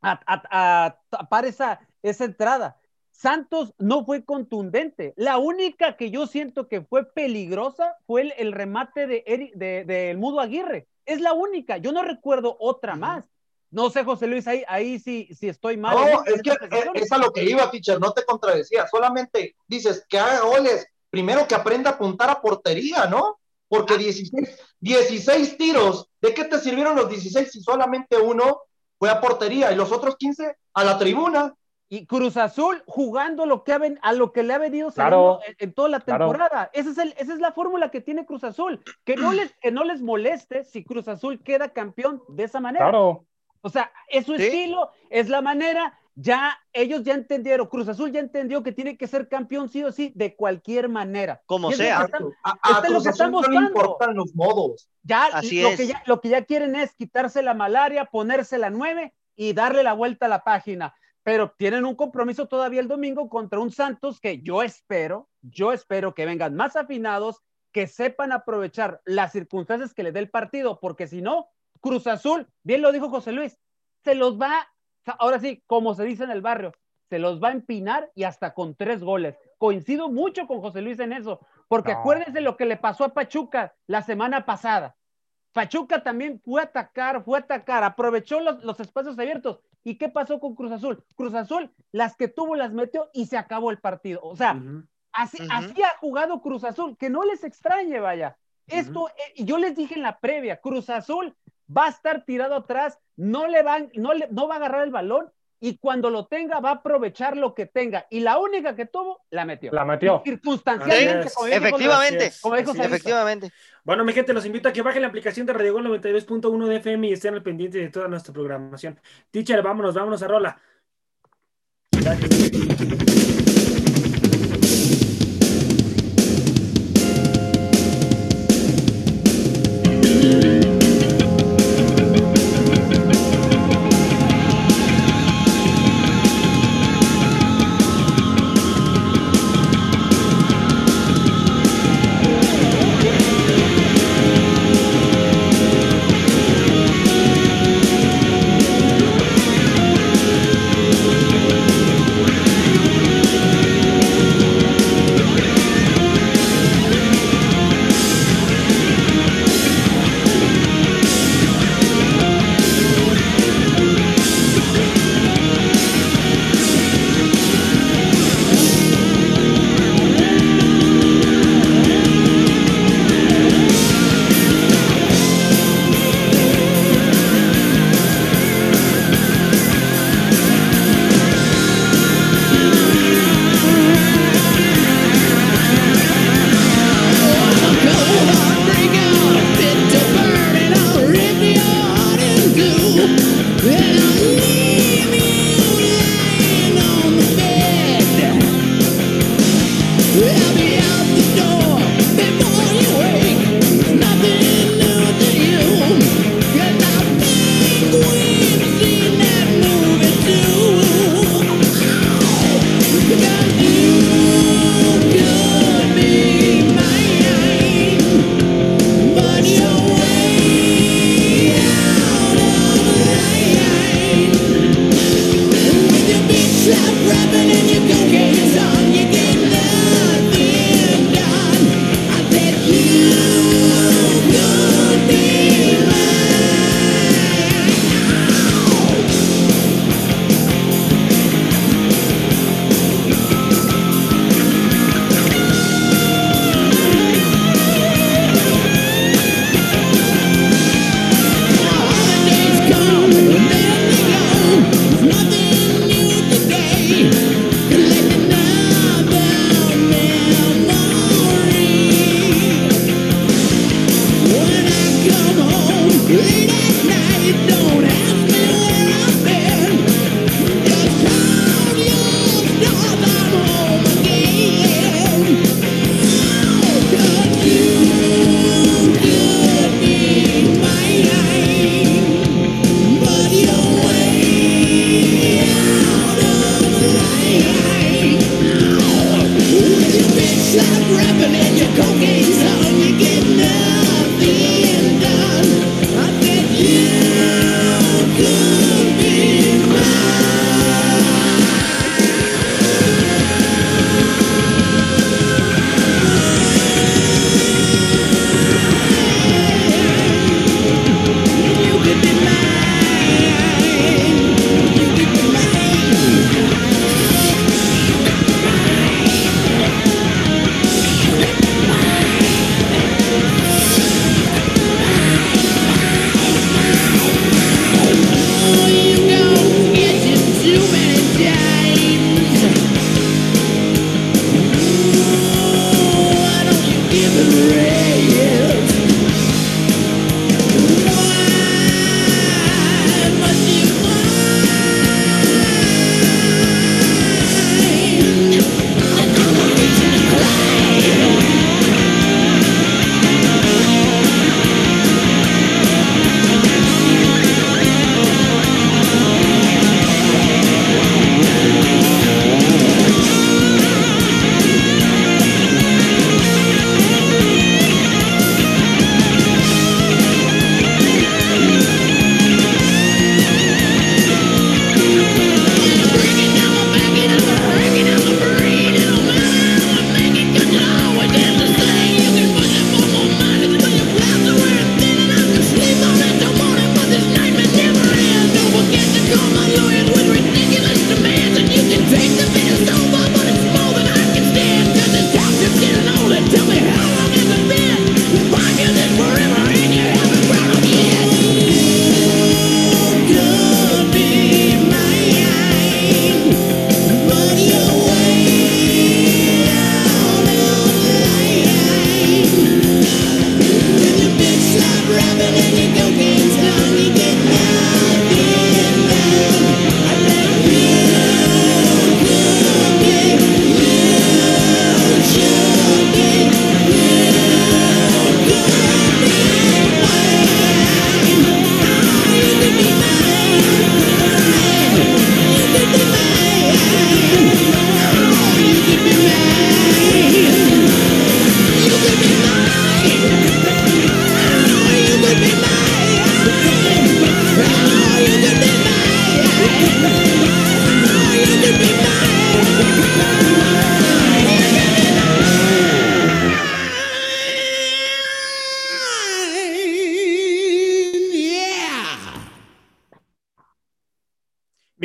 a, a, tapar esa, esa entrada. Santos no fue contundente. La única que yo siento que fue peligrosa fue el, remate de, Eric, de, Mudo Aguirre. Es la única. Yo no recuerdo otra más. No sé, José Luis, ahí, ahí sí, sí estoy mal. No, es que es a lo que iba, teacher, no te contradecía. Solamente dices que haga goles primero que aprenda a apuntar a portería, ¿no? Porque 16, ah. 16 tiros, ¿de qué te sirvieron los 16 si solamente uno fue a portería y los otros 15 a la tribuna? Y Cruz Azul jugando lo que a lo que le ha venido claro, en, toda la temporada. Esa, es el, esa es la fórmula que tiene Cruz Azul. Que no, les, que no les moleste si Cruz Azul queda campeón de esa manera. Claro. O sea, es su estilo, es la manera, ya ellos ya entendieron, Cruz Azul ya entendió que tiene que ser campeón sí o sí, de cualquier manera. Como sea. a, Cruz Azul no le importan los modos. Ya Así lo, Que ya, lo que ya quieren es quitarse la malaria, ponerse la nueve y darle la vuelta a la página. Pero tienen un compromiso todavía el domingo contra un Santos que yo espero, yo espero que vengan más afinados, que sepan aprovechar las circunstancias que le dé el partido, porque si no, Cruz Azul, bien lo dijo José Luis, se los va ahora sí, como se dice en el barrio, se los va a empinar y hasta con tres goles. Coincido mucho con José Luis en eso, porque acuérdense lo que le pasó a Pachuca la semana pasada. Pachuca también fue a atacar, fue a atacar, aprovechó los, espacios abiertos. ¿Y qué pasó con Cruz Azul? Cruz Azul, las que tuvo las metió y se acabó el partido. O sea, así, así, ha jugado Cruz Azul, que no les extrañe, vaya. Esto, eh, yo les dije en la previa, Cruz Azul va a estar tirado atrás, no le van, no, le, no va a agarrar el balón y cuando lo tenga va a aprovechar lo que tenga. Y la única que tuvo, la metió. La metió. Circunstancialmente. efectivamente. efectivamente. Bueno, mi gente, los invito a que bajen la aplicación de Radio Gol 92.1 de FM y estén al pendiente de toda nuestra programación. Teacher, vámonos, vámonos a Rola.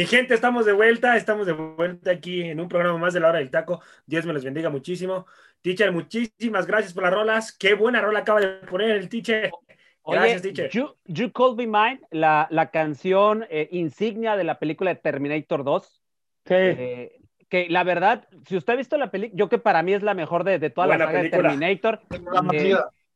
Gente, estamos de vuelta, estamos de vuelta aquí en un programa más de la hora del taco. Dios me los bendiga muchísimo. Teacher, muchísimas gracias por las rolas. Qué buena rola acaba de poner el teacher. Gracias, teacher. You, you Called Me Mine, la, la canción eh, insignia de la película de Terminator 2. Sí. Eh, que la verdad, si usted ha visto la película, yo que para mí es la mejor de, de toda Buena la saga película. de Terminator. La más Eh.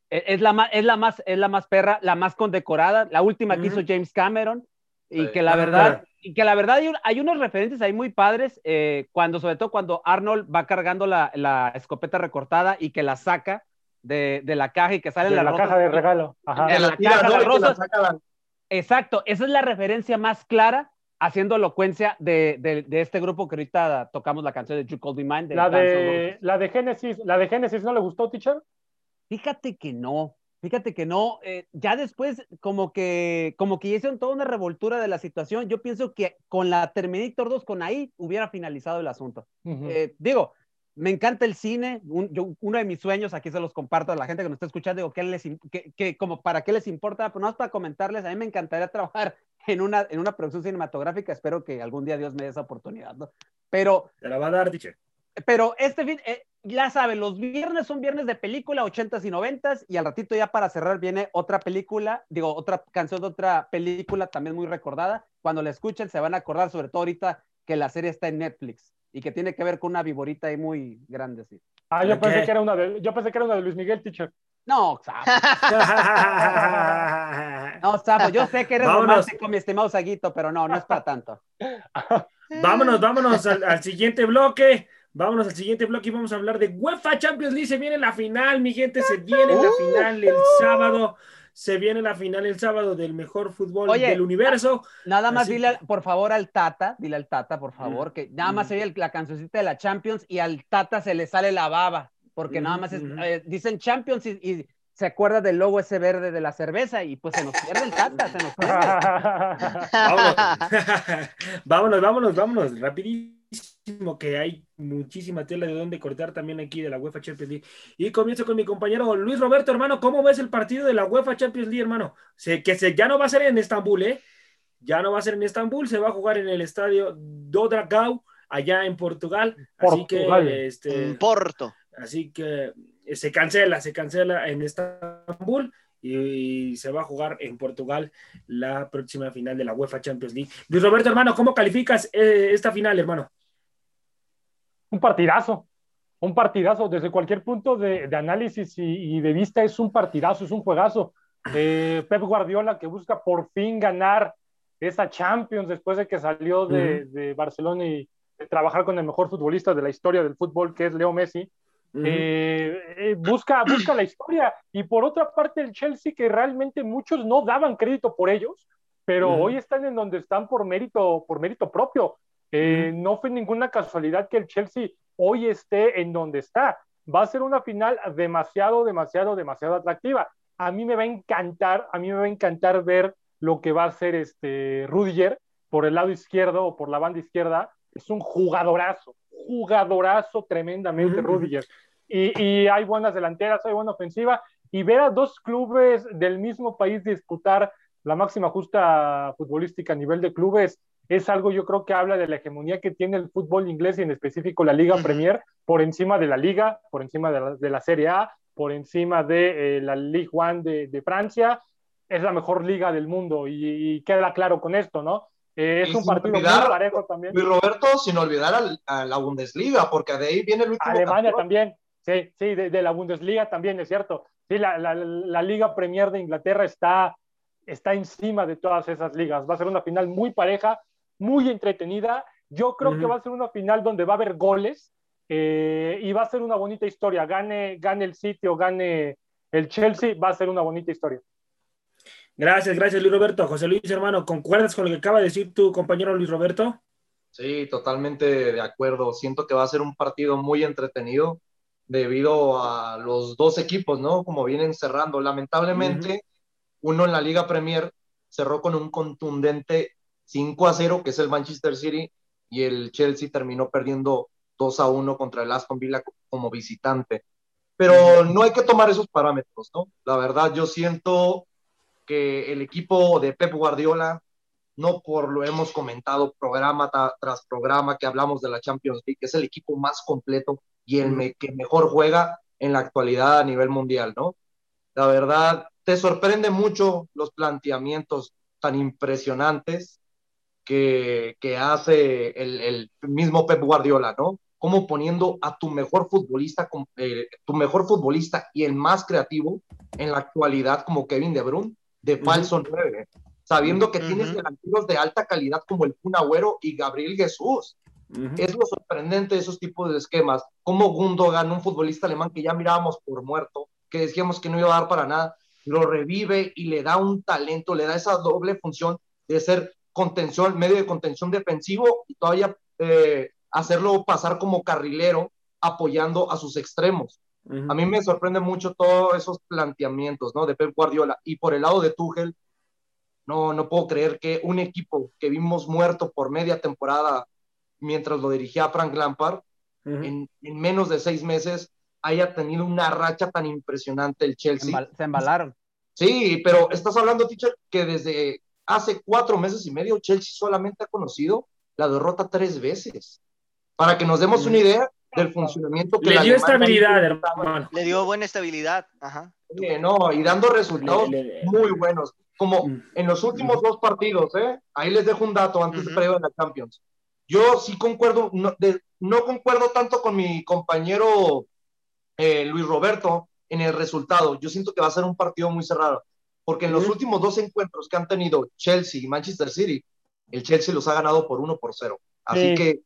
Es es la, más, es, la más, es la más perra, la más condecorada, la última que hizo James Cameron. Y Sí. que la verdad, y que la verdad hay, un- hay unos referentes ahí muy padres, eh, cuando, sobre todo cuando Arnold va cargando la, la escopeta recortada y que la saca de, de la caja y que sale De la la caja de regalo. Ajá. En Que la tira, caja, ¿no? las rosas. la- Exacto, esa es la referencia más clara haciendo elocuencia de, de, de este grupo que ahorita tocamos la canción de You Called Me Mine. de La de, la de Génesis, la de Génesis, ¿no le gustó, teacher? Fíjate que no, fíjate que no. eh, ya después, como que, como que hicieron toda una revoltura de la situación. Yo pienso que con la Terminator 2, con ahí, hubiera finalizado el asunto. Ujú. Eh, digo, me encanta el cine. un- yo- uno de mis sueños, aquí se los comparto a la gente que nos está escuchando, digo, ¿qué les, qué- como para qué les importa? Pues no para comentarles, a mí me encantaría trabajar en una, en una producción cinematográfica. Espero que algún día Dios me dé esa oportunidad, ¿no? Pero Te la va a dar, teacher. Pero este fin, eh, ya saben, los viernes son viernes de película, 80s y 90s, y al ratito ya para cerrar viene otra película, digo, otra canción de otra película también muy recordada. Cuando la escuchen se van a acordar, sobre todo ahorita que la serie está en Netflix y que tiene que ver con una viborita ahí muy grande, sí. Ah, yo pensé que era una de, yo pensé que era una de Luis Miguel, teacher. No, Zafo, no, Zafo, yo sé que eres Vámonos. romántico, mi estimado Saguito, pero no, no es para tanto. vámonos, vámonos al, al siguiente bloque. Vámonos al siguiente bloque y vamos a hablar de UEFA Champions League. Se viene la final, mi gente. Se viene la final el sábado. Se viene la final el sábado del mejor fútbol Oye, del universo. Nada más Así dile, por favor, al Tata, dile al Tata, por favor, Mm, que nada más mm. se el- la cancioncita de la Champions y al Tata se le sale la baba, porque nada Mm, más es- mm. eh, dicen Champions y, y se acuerda del logo ese verde de la cerveza y pues se nos pierde el Tata, se nos pierde. Vámonos. vámonos, vámonos, vámonos. Que hay muchísima tela de dónde cortar también aquí de la UEFA Champions League. Y comienzo con mi compañero Luis Roberto, hermano. ¿Cómo ves el partido de la UEFA Champions League, hermano? Se, que se, ya no va a ser en Estambul, ¿eh? Ya no va a ser en Estambul, se va a jugar en el estadio Dodragao, allá en Portugal. Así Portugal. que, este, En Porto. Así que eh, se cancela, se cancela en Estambul y, y se va a jugar en Portugal la próxima final de la UEFA Champions League. Luis Roberto, hermano, ¿cómo calificas eh, esta final, hermano? Un partidazo, un partidazo desde cualquier punto de, de análisis y, y de vista es un partidazo, es un juegazo. Eh, Pep Guardiola que busca por fin ganar esa Champions después de que salió de, de Barcelona y de trabajar con el mejor futbolista de la historia del fútbol que es Leo Messi. Eh, eh, busca, busca la historia. Y por otra parte, el Chelsea, que realmente muchos no daban crédito por ellos, pero hoy están en donde están por mérito, por mérito propio. Eh, No fue ninguna casualidad que el Chelsea hoy esté en donde está. Va a ser una final demasiado, demasiado, demasiado atractiva. A mí me va a encantar, a mí me va a encantar ver lo que va a hacer este Rudiger por el lado izquierdo o por la banda izquierda. Es un jugadorazo, jugadorazo tremendamente. Rudiger. Y, y hay buenas delanteras, hay buena ofensiva. Y ver a dos clubes del mismo país disputar la máxima justa futbolística a nivel de clubes es algo yo creo que habla de la hegemonía que tiene el fútbol inglés y en específico la Liga Premier por encima de la Liga, por encima de la, de la Serie A, por encima de eh, la Ligue 1 de, de, Francia. Es la mejor liga del mundo y, y queda claro con esto, ¿no? Eh, es Y un partido olvidar, muy parejo también. Luis Roberto, sin olvidar al- a, la Bundesliga, porque de ahí viene el último Alemania campeón. también, sí, sí, de, de la Bundesliga también, es cierto. Sí, la, la, la Liga Premier de Inglaterra está, está encima de todas esas ligas. Va a ser una final muy pareja, muy entretenida. Yo creo que va a ser una final donde va a haber goles eh, y va a ser una bonita historia. Gane, gane el sitio, gane el Chelsea, va a ser una bonita historia. Gracias, gracias, Luis Roberto. José Luis, hermano, ¿concuerdas con lo que acaba de decir tu compañero Luis Roberto? Sí, totalmente de acuerdo. Siento que va a ser un partido muy entretenido debido a los dos equipos, ¿no? Como vienen cerrando. Lamentablemente, uno en la Liga Premier cerró con un contundente 5 a 0, que es el Manchester City, y el Chelsea terminó perdiendo 2 a 1 contra el Aston Villa como visitante. Pero no hay que tomar esos parámetros, ¿no? La verdad, yo siento que el equipo de Pep Guardiola no por lo hemos comentado programa tras programa que hablamos de la Champions League, es el equipo más completo y el que mejor juega en la actualidad a nivel mundial, ¿no? La verdad, te sorprende mucho los planteamientos tan impresionantes que, que hace el, el, mismo Pep Guardiola, ¿no? Como poniendo a tu mejor futbolista, eh, tu mejor futbolista y el más creativo en la actualidad como Kevin De Bruyne de falso 9, sabiendo que tienes delanteros de alta calidad como el Kun Agüero y Gabriel Jesús. Es lo sorprendente de esos tipos de esquemas. Como Gundogan, un futbolista alemán que ya mirábamos por muerto, que decíamos que no iba a dar para nada, lo revive y le da un talento, le da esa doble función de ser contención, medio de contención defensivo y todavía eh, hacerlo pasar como carrilero apoyando a sus extremos. A mí me sorprende mucho todos esos planteamientos, ¿no? De Pep Guardiola. Y por el lado de Tuchel, no, no puedo creer que un equipo que vimos muerto por media temporada mientras lo dirigía Frank Lampard, en, menos de seis meses haya tenido una racha tan impresionante el Chelsea. Se embalaron. Sí, pero estás hablando, teacher, que desde hace cuatro meses y medio Chelsea solamente ha conocido la derrota tres veces. Para que nos demos una idea del funcionamiento que le dio estabilidad, hermano. Le dio buena estabilidad, ajá. no, y dando resultados muy buenos, como mm. en los últimos dos partidos, ¿eh? Ahí les dejo un dato antes de -huh. de la Champions. Yo sí concuerdo, no, no concuerdo tanto con mi compañero eh, Luis Roberto en el resultado. Yo siento que va a ser un partido muy cerrado, porque en los últimos dos encuentros que han tenido Chelsea y Manchester City, el Chelsea los ha ganado por uno por cero. Así que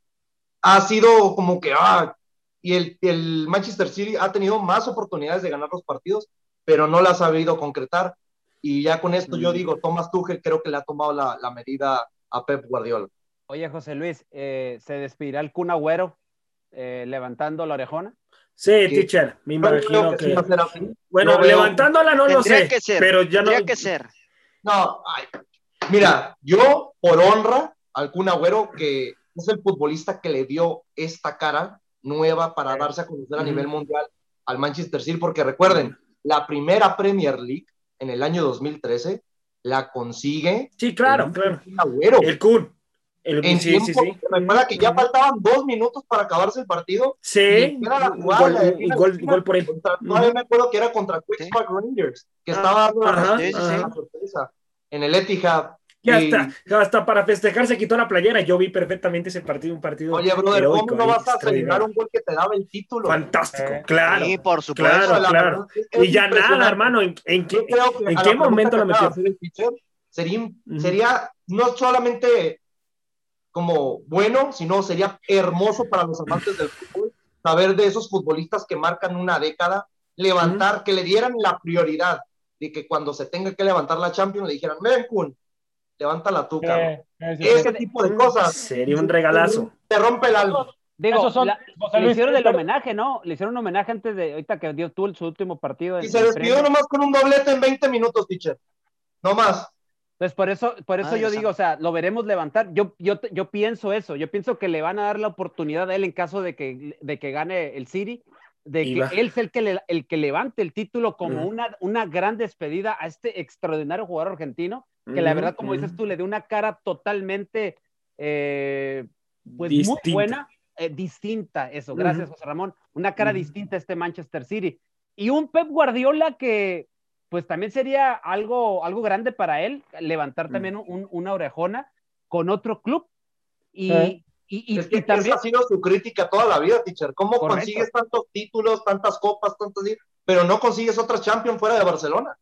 ha sido como que, ah, y el, el, Manchester City ha tenido más oportunidades de ganar los partidos, pero no las ha sabido concretar. Y ya con esto yo digo, Thomas Tuchel creo que le ha tomado la, la medida a Pep Guardiola. Oye, José Luis, eh, ¿se despedirá el Kun Agüero eh, levantando la orejona? Sí, teacher, me imagino que... Bueno, levantándola no lo sé, que ser, pero ya no... Tendría que ser. No, ay, mira, yo por honra al Kun Agüero, que es el futbolista que le dio esta cara nueva para darse a conocer a nivel mundial al Manchester City, porque recuerden, la primera Premier League en el año 2013 la consigue. Sí, claro, el claro. Agüero. El Kun. El, en sí, tiempo, sí, sí. recuerda que ya faltaban dos minutos para acabarse el partido. Sí, y era la jugada, gol, y gol, gol, por ahí. Contra, todavía me acuerdo que era contra Queen's Park Rangers, que estaba dando la, Ajá, la sorpresa en el Etihad. Y Y- hasta, hasta para festejar se quitó la playera. Yo vi perfectamente ese partido, un partido. Oye, brother, heroico ¿cómo no vas a celebrar un gol que te daba el título? Fantástico, Eh, claro. Sí, por supuesto. Claro, La claro. es Y ya nada, hermano. ¿En, en qué, en qué la momento lo metió? de hacer el pitcher, sería, Ujú. sería no solamente como bueno, sino sería hermoso para los amantes del fútbol saber de esos futbolistas que marcan una década, levantar, que le dieran la prioridad de que cuando se tenga que levantar la Champions le dijeran, ven, Kun, levántala tú, cabrón. Eh, eh, sí, Ese sí. tipo de cosas Sería un regalazo. te rompe el alma. Digo, Esos son- la- le hicieron el homenaje, ¿no? Le hicieron un homenaje antes de, ahorita que dio tú su último partido. en- Y se despidió Premier. nomás con un doblete en 20 minutos, teacher. No más. Entonces, por eso, por eso Madre yo digo, o sea, lo veremos levantar. Yo, yo, yo pienso eso. Yo pienso que le van a dar la oportunidad a él en caso de que, de que gane el City, de Y que va. él sea el que, le- el que levante el título como una, una gran despedida a este extraordinario jugador argentino, que la verdad, como dices tú, le dio una cara totalmente, eh, pues muy buena, eh, distinta, eso. Gracias. José Ramón. Una cara distinta a este Manchester City. Y un Pep Guardiola que, pues también sería algo, algo grande para él, levantar también un- una orejona con otro club. Y, Sí. y, y- es que y también, esa ha sido su crítica toda la vida, teacher. ¿Cómo Correcto. consigues tantos títulos, tantas copas, tantos pero no consigues otras Champions fuera de Barcelona?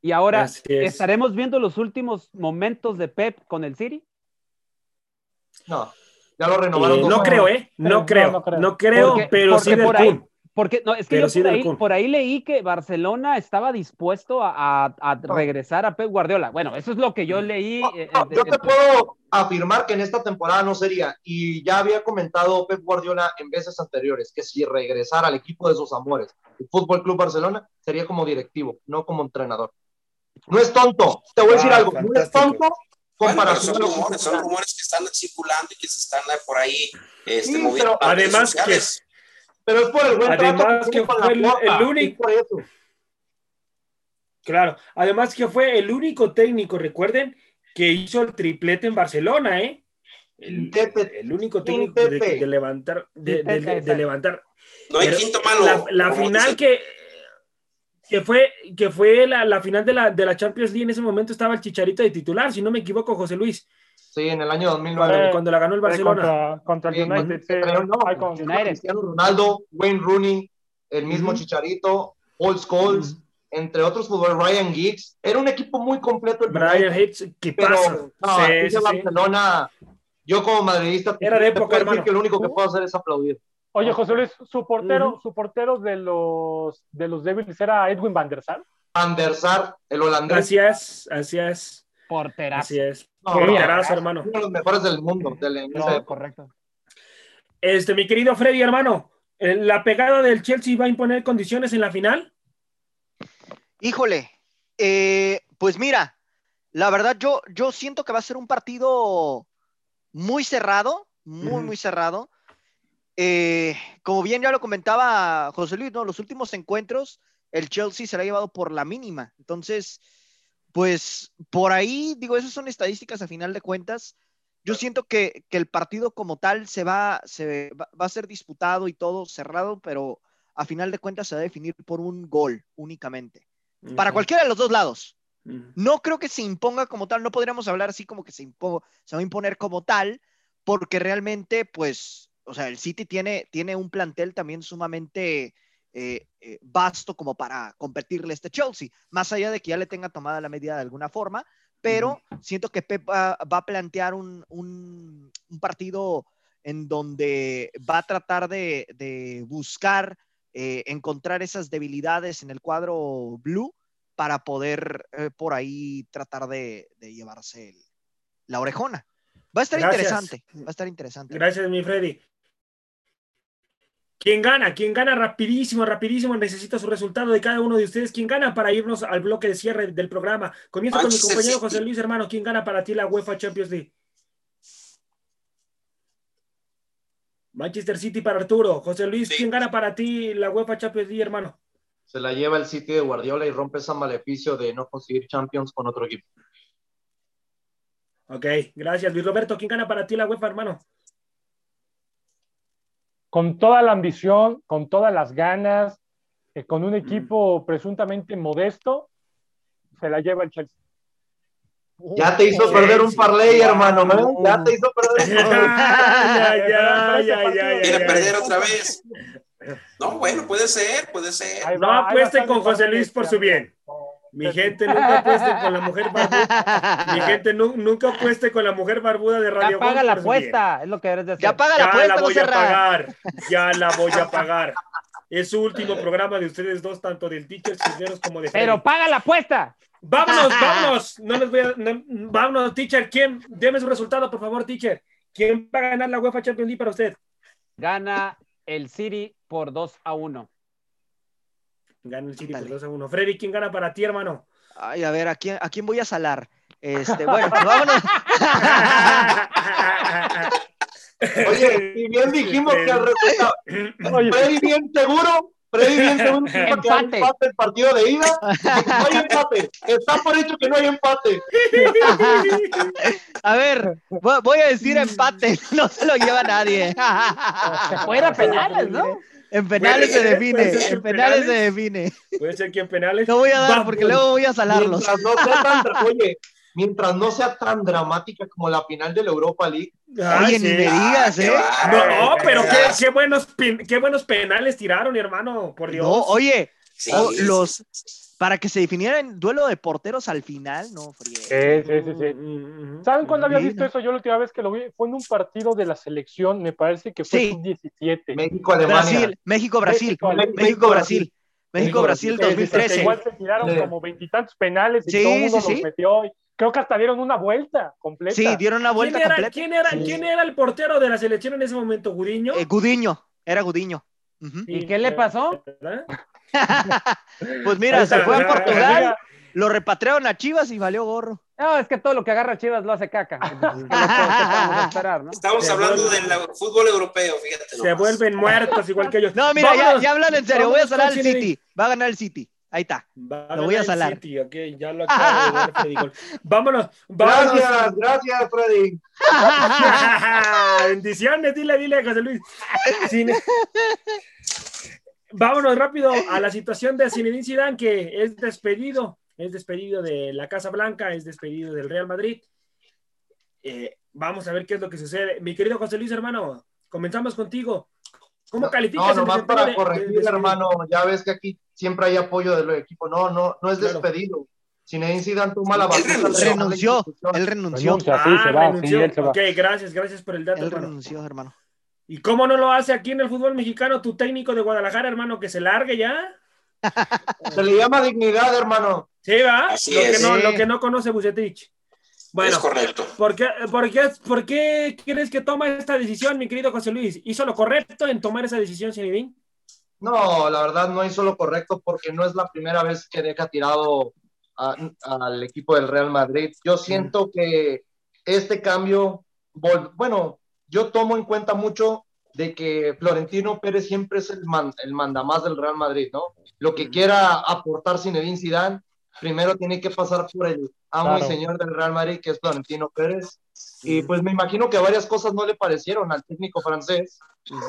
y ahora, es. ¿estaremos viendo los últimos momentos de Pep con el City? No, ya lo renovaron. Eh, no creo, ¿eh? No, No creo. no creo. No creo, Porque- pero porque sí del por ahí-. Porque no, es que yo sí por, ahí, por ahí leí que Barcelona estaba dispuesto a, a- a regresar a Pep Guardiola. Bueno, eso es lo que yo leí. No, eh, no, eh, yo eh, te puedo afirmar que en esta temporada no sería, y ya había comentado Pep Guardiola en veces anteriores, que si regresara al equipo de sus amores, el Fútbol Club Barcelona, sería como directivo, no como entrenador. No es tonto, te voy a decir Ah, algo, no es fantástico. tonto Bueno, son rumores, son rumores que están circulando y que se están por ahí este, Sí, moviendo. pero además que- sociales. Pero es por el buen Además trato que fue el- único- es por eso. Claro, además que fue el único técnico, recuerden, que hizo el triplete en Barcelona, ¿eh? El, el único técnico de, de, levantar, de, de, levantar. No hay quinto malo. La, la final que, que fue, que fue la, la final de la, de la Champions League en ese momento estaba el Chicharito de titular, si no me equivoco, José Luis. Sí, en el año 2009. Eh, cuando la ganó el Barcelona. Contra, contra el United. Sí, pero no, con Cristiano Ronaldo, Wayne Rooney, el mismo uh -huh. Chicharito, Paul Scholes, uh -huh. entre otros jugadores, Ryan Giggs. Era un equipo muy completo. El Ryan Giggs, ¿qué pero, pasa? No, sí, sí, Barcelona, yo como madridista, Era de época, decir que lo único que puedo hacer es aplaudir. Oye, José Luis, su portero, uh -huh. su portero de los de los Devils era Edwin van der Sar. Van der Sar, el holandés. Así es, así es. Porterazo. Así es. No, Porterazo, hermano. Uno de los mejores del mundo. De la, no, correcto. Este, mi querido Freddy, hermano, eh, ¿la pegada del Chelsea va a imponer condiciones en la final? Híjole, eh, pues mira, la verdad yo, yo siento que va a ser un partido muy cerrado, muy, uh -huh. muy cerrado. Eh, como bien ya lo comentaba José Luis, ¿no? Los últimos encuentros, el Chelsea se la ha llevado por la mínima. Entonces, pues por ahí, digo, esas son estadísticas a final de cuentas. Yo siento que, que el partido como tal se va, se va, va, a ser disputado y todo cerrado, pero a final de cuentas se va a definir por un gol únicamente. Uh -huh. Para cualquiera de los dos lados. Uh -huh. No creo que se imponga como tal, no podríamos hablar así como que se, impo se va a imponer como tal, porque realmente, pues, o sea, el City tiene, tiene un plantel también sumamente eh, eh, vasto como para competirle a este Chelsea, más allá de que ya le tenga tomada la medida de alguna forma, pero uh -huh. siento que Pep va, va a plantear un, un, un, partido en donde va a tratar de, de buscar eh, encontrar esas debilidades en el cuadro blue para poder eh, por ahí tratar de, de llevarse el, la orejona. Va a estar Gracias. interesante, va a estar interesante. Gracias, mi Freddy. ¿Quién gana? ¿Quién gana rapidísimo, rapidísimo? Necesita su resultado de cada uno de ustedes. ¿Quién gana para irnos al bloque de cierre del programa? Comienzo con mi compañero José Luis, hermano. ¿Quién gana para ti la UEFA Champions League? Manchester City para Arturo. José Luis. ¿quién gana para ti la UEFA Champions League, hermano? Se la lleva el City de Guardiola y rompe ese maleficio de no conseguir Champions con otro equipo. Ok, gracias. Luis Roberto, ¿quién gana para ti la UEFA, hermano? Con toda la ambición, con todas las ganas, eh, con un equipo presuntamente modesto, se la lleva el Chelsea. Ya te hizo perder un parlay, hermano, ¿no? Ya te hizo perder un parlay. ya, ya, ya, Quiere perder otra vez. No, bueno, puede ser, puede ser. No apuesten con José Luis por su bien. Mi gente nunca apueste con la mujer barbuda. Mi gente nu nunca apueste con la mujer barbuda de Radio Ya paga la apuesta, es lo que debes decir. Ya paga la apuesta. Ya la voy a pagar. Ya la voy a pagar. Es su último programa de ustedes dos, tanto del Teacher Cisneros como de Freddy. Pero paga la apuesta. Vámonos, vámonos. No les voy a. No, vámonos, teacher. ¿Quién? Deme su resultado, por favor, teacher. ¿Quién va a ganar la UEFA Champions League para usted? Gana el City por 2 a 1. Gana el City Dale. por 2 a 1. Freddy, ¿quién gana para ti, hermano? Ay, a ver, ¿a quién, a quién voy a salar? Este, bueno, pues vámonos. Oye, y bien dijimos que el resultado. Freddy, bien seguro. Freddy, bien seguro que empate. empate el partido de ida. No hay empate. Está por hecho que no hay empate. A ver, voy a decir empate. No se lo lleva nadie. Se fuera penales, ¿no? En penales se define, en penales se define. Puede ser que en penales. No voy a dar porque luego voy a salarlos. Mientras no sea tan, oye, mientras no sea tan dramática como la final de la Europa League. Ah, oye, ni me digas, ¿eh? No, pero qué, qué, buenos, qué buenos penales tiraron, hermano, por Dios. No, oye, sí, oh, los para que se definiera en duelo de porteros al final, no, frío. Sí, sí, sí, sí. ¿Saben cuándo había visto eso? Yo la última vez que lo vi fue en un partido de la selección, me parece que fue sí. 17. México, Alemania. Brasil, México, Brasil. México, México, Brasil. México, Brasil, 2013. Igual se tiraron como veintitantos penales y sí, todo el mundo sí, los metió. Y creo que hasta dieron una vuelta completa. Sí, dieron una vuelta ¿Quién era, completa. ¿quién era, ¿Quién era el portero de la selección en ese momento? ¿Gudiño? Eh, Gudiño, era Gudiño. Uh -huh. ¿Y qué le pasó? pues mira, se fue a Portugal, lo repatriaron a Chivas y valió gorro. No, es que todo lo que agarra Chivas lo hace caca. esperar, ¿no? Estamos se hablando vuelven, del fútbol europeo, fíjate. Se vuelven muertos igual que ellos. No, mira, ya, ya, hablan en serio. Voy a ganar el City. Va a ganar el City. Ahí está. Va Lo voy a salar. City, ok, ya lo acabo de ver, Freddy Gol. Vámonos, vámonos. Gracias, gracias, Freddy. Bendiciones, dile, dile, José Luis. Sin- Vámonos rápido a la situación de Zinedine Zidane, que es despedido, es despedido de la Casa Blanca, es despedido del Real Madrid. Eh, vamos a ver qué es lo que sucede. Mi querido José Luis, hermano, comenzamos contigo. ¿Cómo calificas No, nomás para corregir, de- de- hermano. Ya ves que aquí siempre hay apoyo del equipo. No, no, no es Claro. despedido. Zinedine Zidane toma la Él batuta de renunció. él renunció, Renuncia, sí, Ah, se va, sí, renunció. él se va. Ok, gracias, gracias por el dato, él hermano. renunció, hermano. ¿Y cómo no lo hace aquí en el fútbol mexicano tu técnico de Guadalajara, hermano, que se largue ya? Se le llama dignidad, hermano. Sí, va. Así lo, que es. no, Sí. lo que no conoce Bucetich. Bueno, es correcto. ¿por qué, por, qué, por qué crees que toma esta decisión, mi querido José Luis? ¿Hizo lo correcto en tomar esa decisión, Zinedine? No, la verdad no hizo lo correcto porque no es la primera vez que deja tirado al equipo del Real Madrid. Yo siento que este cambio, bueno, yo tomo en cuenta mucho de que Florentino Pérez siempre es el, man- el mandamás del Real Madrid, ¿no? Lo que quiera aportar Zinedine Zidane, primero tiene que pasar por el amo Claro. y señor del Real Madrid, que es Florentino Pérez. Y pues me imagino que varias cosas no le parecieron al técnico francés.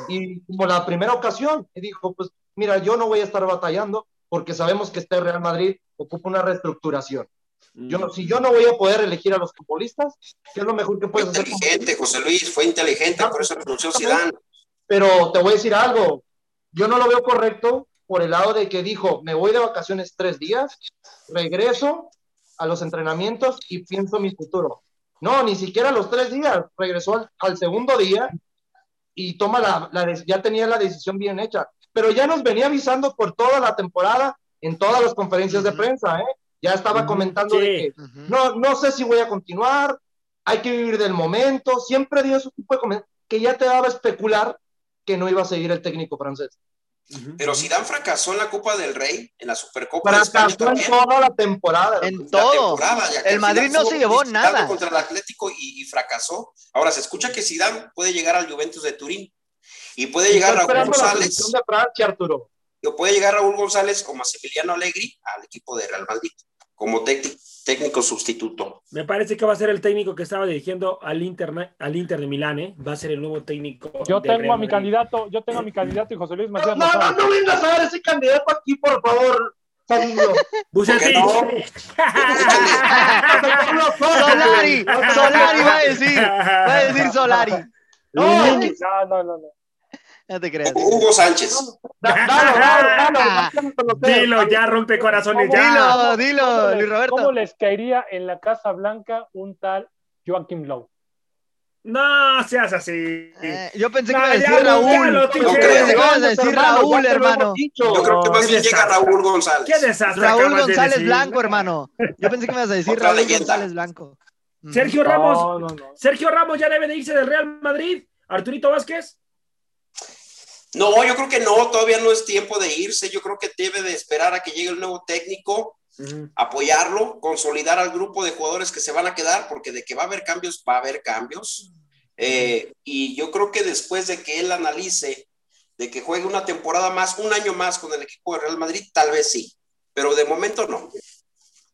Y como la primera ocasión, dijo, pues mira, yo no voy a estar batallando porque sabemos que este Real Madrid ocupa una reestructuración. Yo, si yo no voy a poder elegir a los futbolistas, ¿qué es lo mejor que Fue puedes hacer? como inteligente, José Luis, fue inteligente, por eso renunció Zidane. Pero te voy a decir algo, yo no lo veo correcto por el lado de que dijo, me voy de vacaciones tres días, regreso a los entrenamientos y pienso mi futuro. No, ni siquiera los tres días, regresó al, al segundo día y toma la, la ya tenía la decisión bien hecha, pero ya nos venía avisando por toda la temporada en todas las conferencias de prensa, ¿eh? Ya estaba Ujú, comentando sí. de que no, no sé si voy a continuar, hay que vivir del momento, siempre dio ese tipo de comentarios que ya te daba a especular que no iba a seguir el técnico francés. Pero Zidane fracasó en la Copa del Rey, en la Supercopa de España Fracasó en toda la temporada. En la todo. temporada, ya que El Madrid no se llevó nada. contra el Atlético y, y fracasó. Ahora se escucha que Zidane puede llegar al Juventus de Turín y puede llegar Raúl la González, selección de Francia, Arturo. O puede llegar Raúl González o Massimiliano Allegri al equipo de Real Madrid como técnico, sustituto. Me parece que va a ser el técnico que estaba dirigiendo al Inter, al Inter de Milán, ¿eh? Va a ser el nuevo técnico. Yo tengo Real a mi Madrid. candidato, yo tengo a mi candidato y José Luis No, Macías no, no, no vengas a dar ese candidato aquí, por favor. Bucetich. ¿Por Solari, Solari va a decir, va a decir Solari. No, No, no, no, no. No te creas. Hugo Sánchez. da- dalo, dalo, dalo. Dilo, ya rompe corazones, ¿Cómo? ya. Dilo, dilo, ¿Cómo les- Luis Roberto. ¿Cómo les caería en la Casa Blanca un tal Joaquim Lowe? No seas así. Eh, yo pensé No, que iba a decir Raúl. que ibas a decir Raúl, hermano. Yo creo que más bien llega. Raúl González. Qué desastre. Raúl de González decir. Blanco, hermano. Yo pensé que me ibas a decir Otra Raúl leyenda. González Blanco. Ujú. Sergio Ramos. No, no, no. Sergio Ramos ya debe de irse del Real Madrid. Arturito Vázquez. No, yo creo que no, todavía no es tiempo de irse. Yo creo que debe de esperar a que llegue el nuevo técnico, apoyarlo, consolidar al grupo de jugadores que se van a quedar, porque de que va a haber cambios, va a haber cambios. Eh, y yo creo que después de que él analice, de que juegue una temporada más, un año más con el equipo de Real Madrid, tal vez sí, pero de momento no.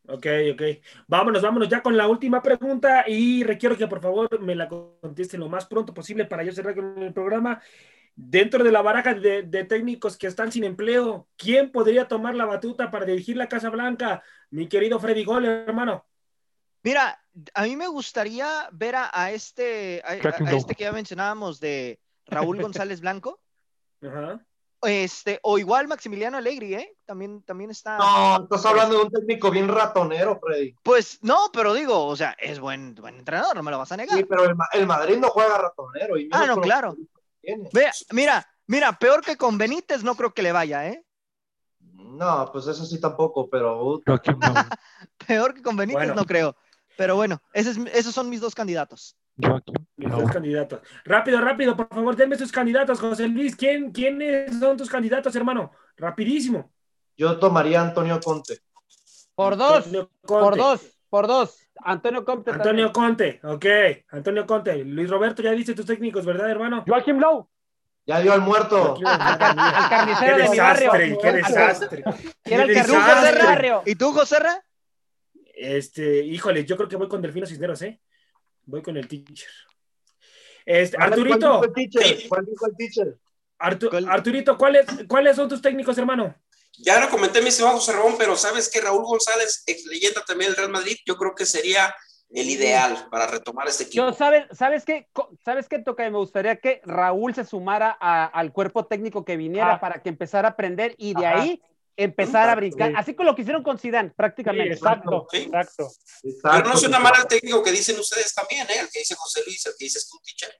Ok, ok. Vámonos, vámonos ya con la última pregunta y requiero que por favor me la contesten lo más pronto posible para yo cerrar con el programa. Dentro de la baraja de, de técnicos que están sin empleo, ¿quién podría tomar la batuta para dirigir la Casa Blanca? Mi querido Freddy Gol, hermano. Mira, a mí me gustaría ver a, a este, a, este que ya mencionábamos de Raúl González Blanco, Ajá. este, o igual Maximiliano Allegri, ¿eh? También, también está. No, estás hablando de un técnico bien ratonero, Freddy. Pues no, pero digo, o sea, es buen, buen entrenador, no me lo vas a negar. Sí, pero el, el Madrid no juega ratonero. Y Ah, no, claro. Tiene. Ve, mira, mira, peor que con Benítez no creo que le vaya, ¿eh? No, pues eso sí tampoco, pero Peor que con Benítez Bueno. no creo. Pero bueno, ese es- esos son mis dos candidatos. Mis dos candidatos. Rápido, rápido, por favor, denme sus candidatos, José Luis. ¿Quién, ¿Quiénes son tus candidatos, hermano? Rapidísimo. yo tomaría a Antonio Conte. Por dos, por dos, por dos. Antonio Comte. Antonio Conte, ok. Antonio Conte. Luis Roberto, ya dice tus técnicos, ¿verdad, hermano? Joaquim Lowe. Ya dio al muerto. Al, carnicero Qué de mi barrio. desastre, qué desastre. Era el Qué carnicero del desastre. barrio. ¿Y tú, Joserra? Este, híjole, yo creo que voy con Delfino Cisneros, ¿eh? Voy con el teacher. Este, ¿Cuál Arturito, dijo el teacher? ¿Cuál dijo el teacher? Artu- ¿Cuál? Arturito, ¿cuáles, ¿cuáles son tus técnicos, hermano? Ya lo comenté, mi estimado José Ramón, pero sabes que Raúl González, ex leyenda también del Real Madrid, yo creo que sería el ideal para retomar este equipo. Yo, ¿sabes, ¿sabes qué? ¿Sabes qué toca? Me gustaría que Raúl se sumara a- al cuerpo técnico que viniera Ah. para que empezara a aprender y de Ajá. ahí empezar a brincar. Sí. Así como lo que hicieron con Zidane, Sí, prácticamente. exacto, Sí. exacto. Pero no suena mal el técnico que dicen ustedes también, ¿eh? El que dice José Luis, el que dices tú, teacher.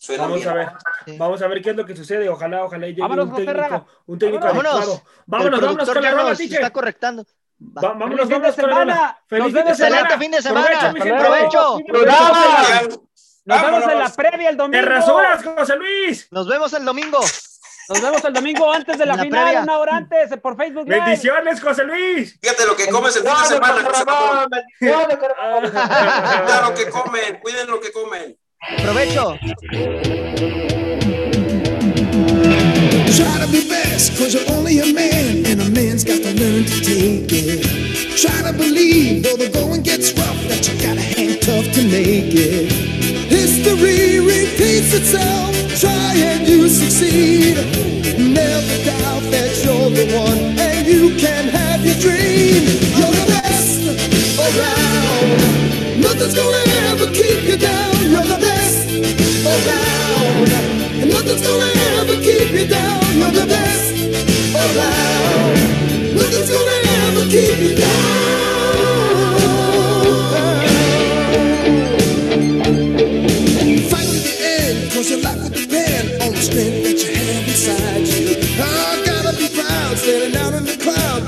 Suena Vamos bien. a ver, Sí. vamos a ver qué es lo que sucede. Ojalá, ojalá llegue Vámonos, un técnico, un técnico Vámonos. adecuado. Vámonos, vámonos con la rola, teacher. está correctando. Va- vámonos, Feliz fin de vámonos con la rola. Feliz fin de semana. Excelente fin de semana. Provecho, Nos vemos en la previa el ¡Te domingo. rasuras, José Luis! Nos vemos el domingo. Nos vemos el domingo antes de la, la final, previa. una hora antes, por Facebook Live. ¡Bendiciones, José Luis! Fíjate lo que comes el fin de semana, José lo que comen, cuiden lo que comen. Provecho. Try to be best, cause you're only a man, and a man's got to learn to take it. Try to believe, though the going gets rough, that you gotta hang tough to make it. History repeats itself, try and you succeed. Never doubt that you're the one, and you can have your dream. You're the best around. Nothing's gonna nothing's gonna ever keep you down. You're the best around. Nothing's gonna ever keep you down.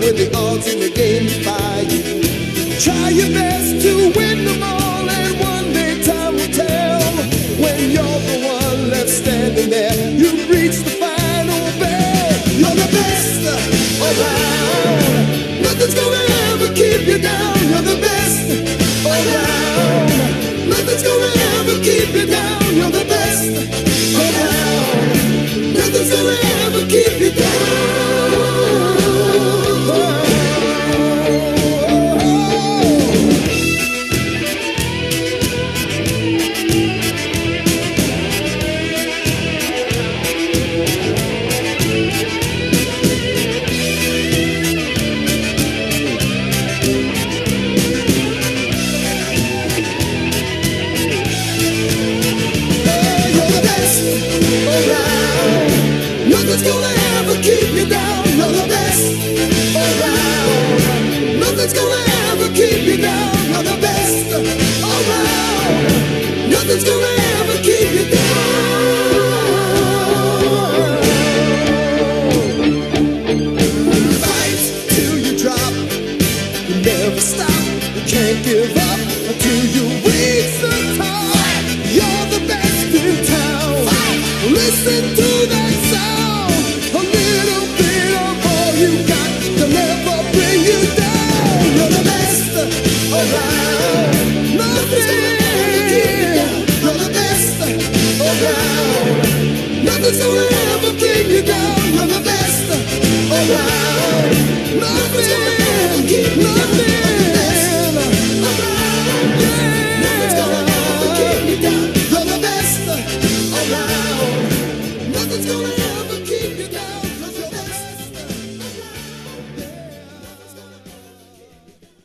Standing out in the